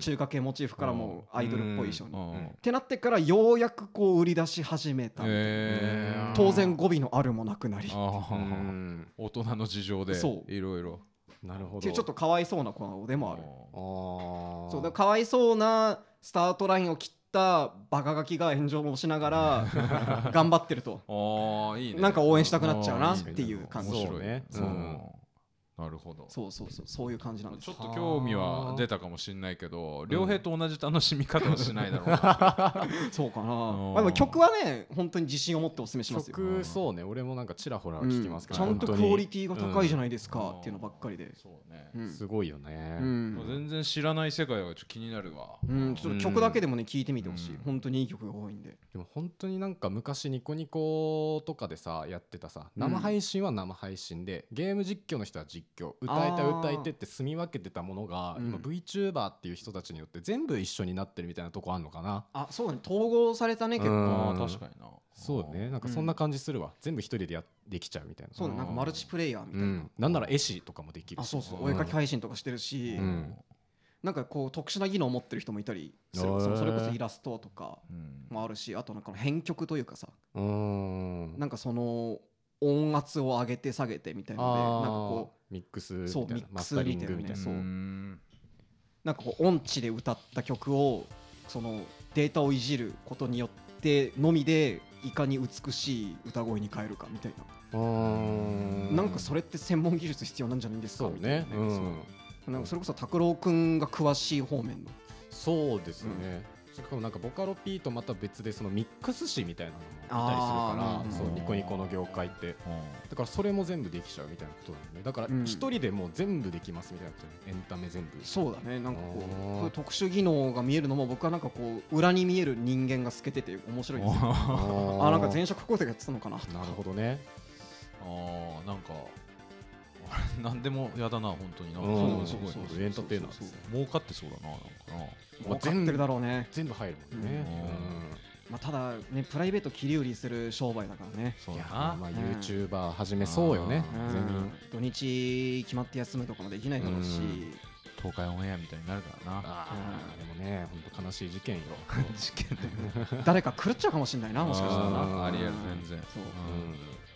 Speaker 2: 中華系モチーフからもうアイドルっぽい衣装に、っ
Speaker 1: うん。
Speaker 2: てなってからようやくこう売り出し始めた当然語尾のあるもなくなり。
Speaker 1: 大人の事情で
Speaker 2: そう。
Speaker 1: いろいろ。
Speaker 3: なるほど。
Speaker 2: ていうちょっとかわいそうな子でもある。
Speaker 3: あー。
Speaker 2: そうだかわいそうなスタートラインを切ったバカガキが炎上もしながら 頑張ってると。
Speaker 1: ああいいね。
Speaker 2: なんか応援したくなっちゃうなっていう感じ。
Speaker 1: 面白い。
Speaker 3: そうね。
Speaker 1: そう
Speaker 3: うん
Speaker 1: なるるほど。
Speaker 2: そうそうそうそういう感じなんです。
Speaker 1: ちょっと興味は出たかもしれないけど良平と同じ楽しみ方はしないだろうな。
Speaker 2: そうかな。
Speaker 1: うん。
Speaker 2: まあでも曲はね本当に自信を持ってお勧めしますよ。
Speaker 3: 曲そうね。俺もなんかちらほら
Speaker 2: うん
Speaker 3: 聞きますけど、
Speaker 2: ちゃんとクオリティが高いじゃないです
Speaker 1: うん。
Speaker 2: かっていうのばっかりで。
Speaker 1: そうね。
Speaker 2: うん。
Speaker 3: すごいよね、
Speaker 2: うん。
Speaker 1: 全然知らない世界がちょっと気になるわ。
Speaker 2: うん、ちょっと曲だけでもね聴いてみてほしい、
Speaker 1: うん。
Speaker 2: 本当にいい曲が多いんで。
Speaker 3: でも本当になんか昔ニコニコとかでさやってたさ生配信は生配信で、ゲーム実況の人は実況歌い手は歌い手って住み分けてたものが、
Speaker 2: うん。
Speaker 3: 今 VTuber っていう人たちによって全部一緒になってるみたいなとこあんのかな？
Speaker 2: あそうだね。統合されたね結構、
Speaker 1: 確かにな。
Speaker 3: そうね。なんかそんな感じするわ、全部一人でやできちゃうみたいな。
Speaker 2: そうなんかマルチプレイヤーみたいな、
Speaker 3: うん、なんなら絵師とかもできるし。
Speaker 2: あそうそう。
Speaker 3: うん
Speaker 2: お絵かき配信とかしてるし、
Speaker 3: うん。
Speaker 2: なんかこう特殊な技能を持ってる人もいたりする。そうそれこそイラストとか
Speaker 1: うん。
Speaker 2: もあるしあとなんか編曲というかさ。
Speaker 3: うーん。
Speaker 2: なんかその音圧を上げて下げてみたいなのでなんかこ
Speaker 3: うミックス
Speaker 2: そうミックス
Speaker 3: みたいな。
Speaker 2: みたいなそう。なんかこう音痴で歌った曲をそのデータをいじることによってのみでいかに美しい歌声に変えるかみたいな、
Speaker 3: うー。ん
Speaker 2: なんかそれって専門技術必要なんじゃないですかみたいな。
Speaker 3: ね。うん
Speaker 2: そうなんかそれこそ拓郎くんが詳しい方面の。
Speaker 3: そうですね、しかもなんかボカロ P とまた別でそのミックス誌みたいなのもいたりするからそうニコニコの業界って。だからそれも全部できちゃうみたいなことなんでだから
Speaker 2: うん。
Speaker 3: 一人でもう全部できますみたいなことエンタメ全部。
Speaker 2: そうだね。なんかこう特殊技能が見えるのも僕はなんかこう裏に見える人間が透けてて面白いんですよ。
Speaker 3: あ
Speaker 2: あなんか前職工程がやってたのかな
Speaker 3: なるほどね。
Speaker 1: あーなんか 何でもやだな本当に。な
Speaker 3: うん。
Speaker 1: すごい。
Speaker 2: そう
Speaker 3: エンターテイナー
Speaker 1: 儲かってそうだななんかな。
Speaker 2: 分かってるだろうね、
Speaker 3: 全部入るもんね。
Speaker 1: うん。
Speaker 2: まあ、ただねプライベート切り売りする商売だからね。
Speaker 1: そうだな。
Speaker 3: まあ YouTuber 始めそうよね。
Speaker 1: うん。
Speaker 3: 全員。
Speaker 2: 土日決まって休むとかもできないだろうし、
Speaker 3: うん。
Speaker 1: 東海オンエアみたいになるからな。
Speaker 3: あーでもね本当悲しい事件よ。
Speaker 1: 事件で
Speaker 2: 誰か狂っちゃうかもしれないなもしかしたら
Speaker 1: ありえる全然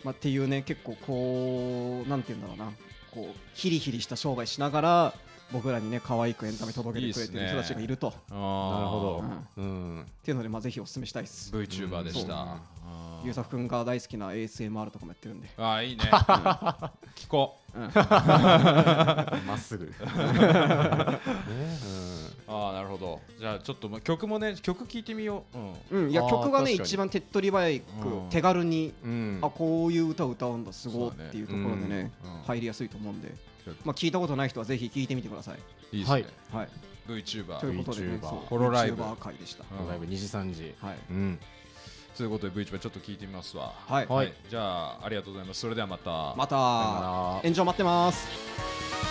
Speaker 2: まあ、っていうね結構こうなんて言うんだろうな。こうヒリヒリした商売しながら僕らにね可愛くエンタメ届けてくれてる人たちがいると。
Speaker 3: なるほど。
Speaker 2: うん。
Speaker 3: うん。
Speaker 2: っていうのでまあぜひお勧めしたいです。
Speaker 1: VTuber でした。
Speaker 3: うん
Speaker 1: あー。
Speaker 2: ゆうさくくんが大好きな ASMR とかもやってるんで。
Speaker 1: あーいいね。聞こう。
Speaker 3: まっすぐ。ね
Speaker 1: ああなるほど。じゃあちょっとま曲もね曲聴いてみよう。うん。
Speaker 2: うん。いや曲がね一番手っ取り早く
Speaker 1: うん。
Speaker 2: 手軽にあこういう歌を歌うんだすごいっていうところでね
Speaker 1: うん。
Speaker 2: 入りやすいと思うんでまあ聞いたことない人はぜひ聞いてみてください。
Speaker 1: いいですね。
Speaker 3: はい。
Speaker 2: はい。
Speaker 1: VTuber
Speaker 2: ということでね
Speaker 3: VTuber
Speaker 2: そう
Speaker 1: ホロライブ。
Speaker 2: VTuber 会でした。
Speaker 1: うん。
Speaker 3: ライブ2時3時。
Speaker 2: はい。
Speaker 3: うん。
Speaker 1: ということで VTuber ちょっと聞いてみますわ。
Speaker 2: はい。
Speaker 3: はい。
Speaker 1: じゃあありがとうございます。それではまた。
Speaker 2: また。炎上待ってます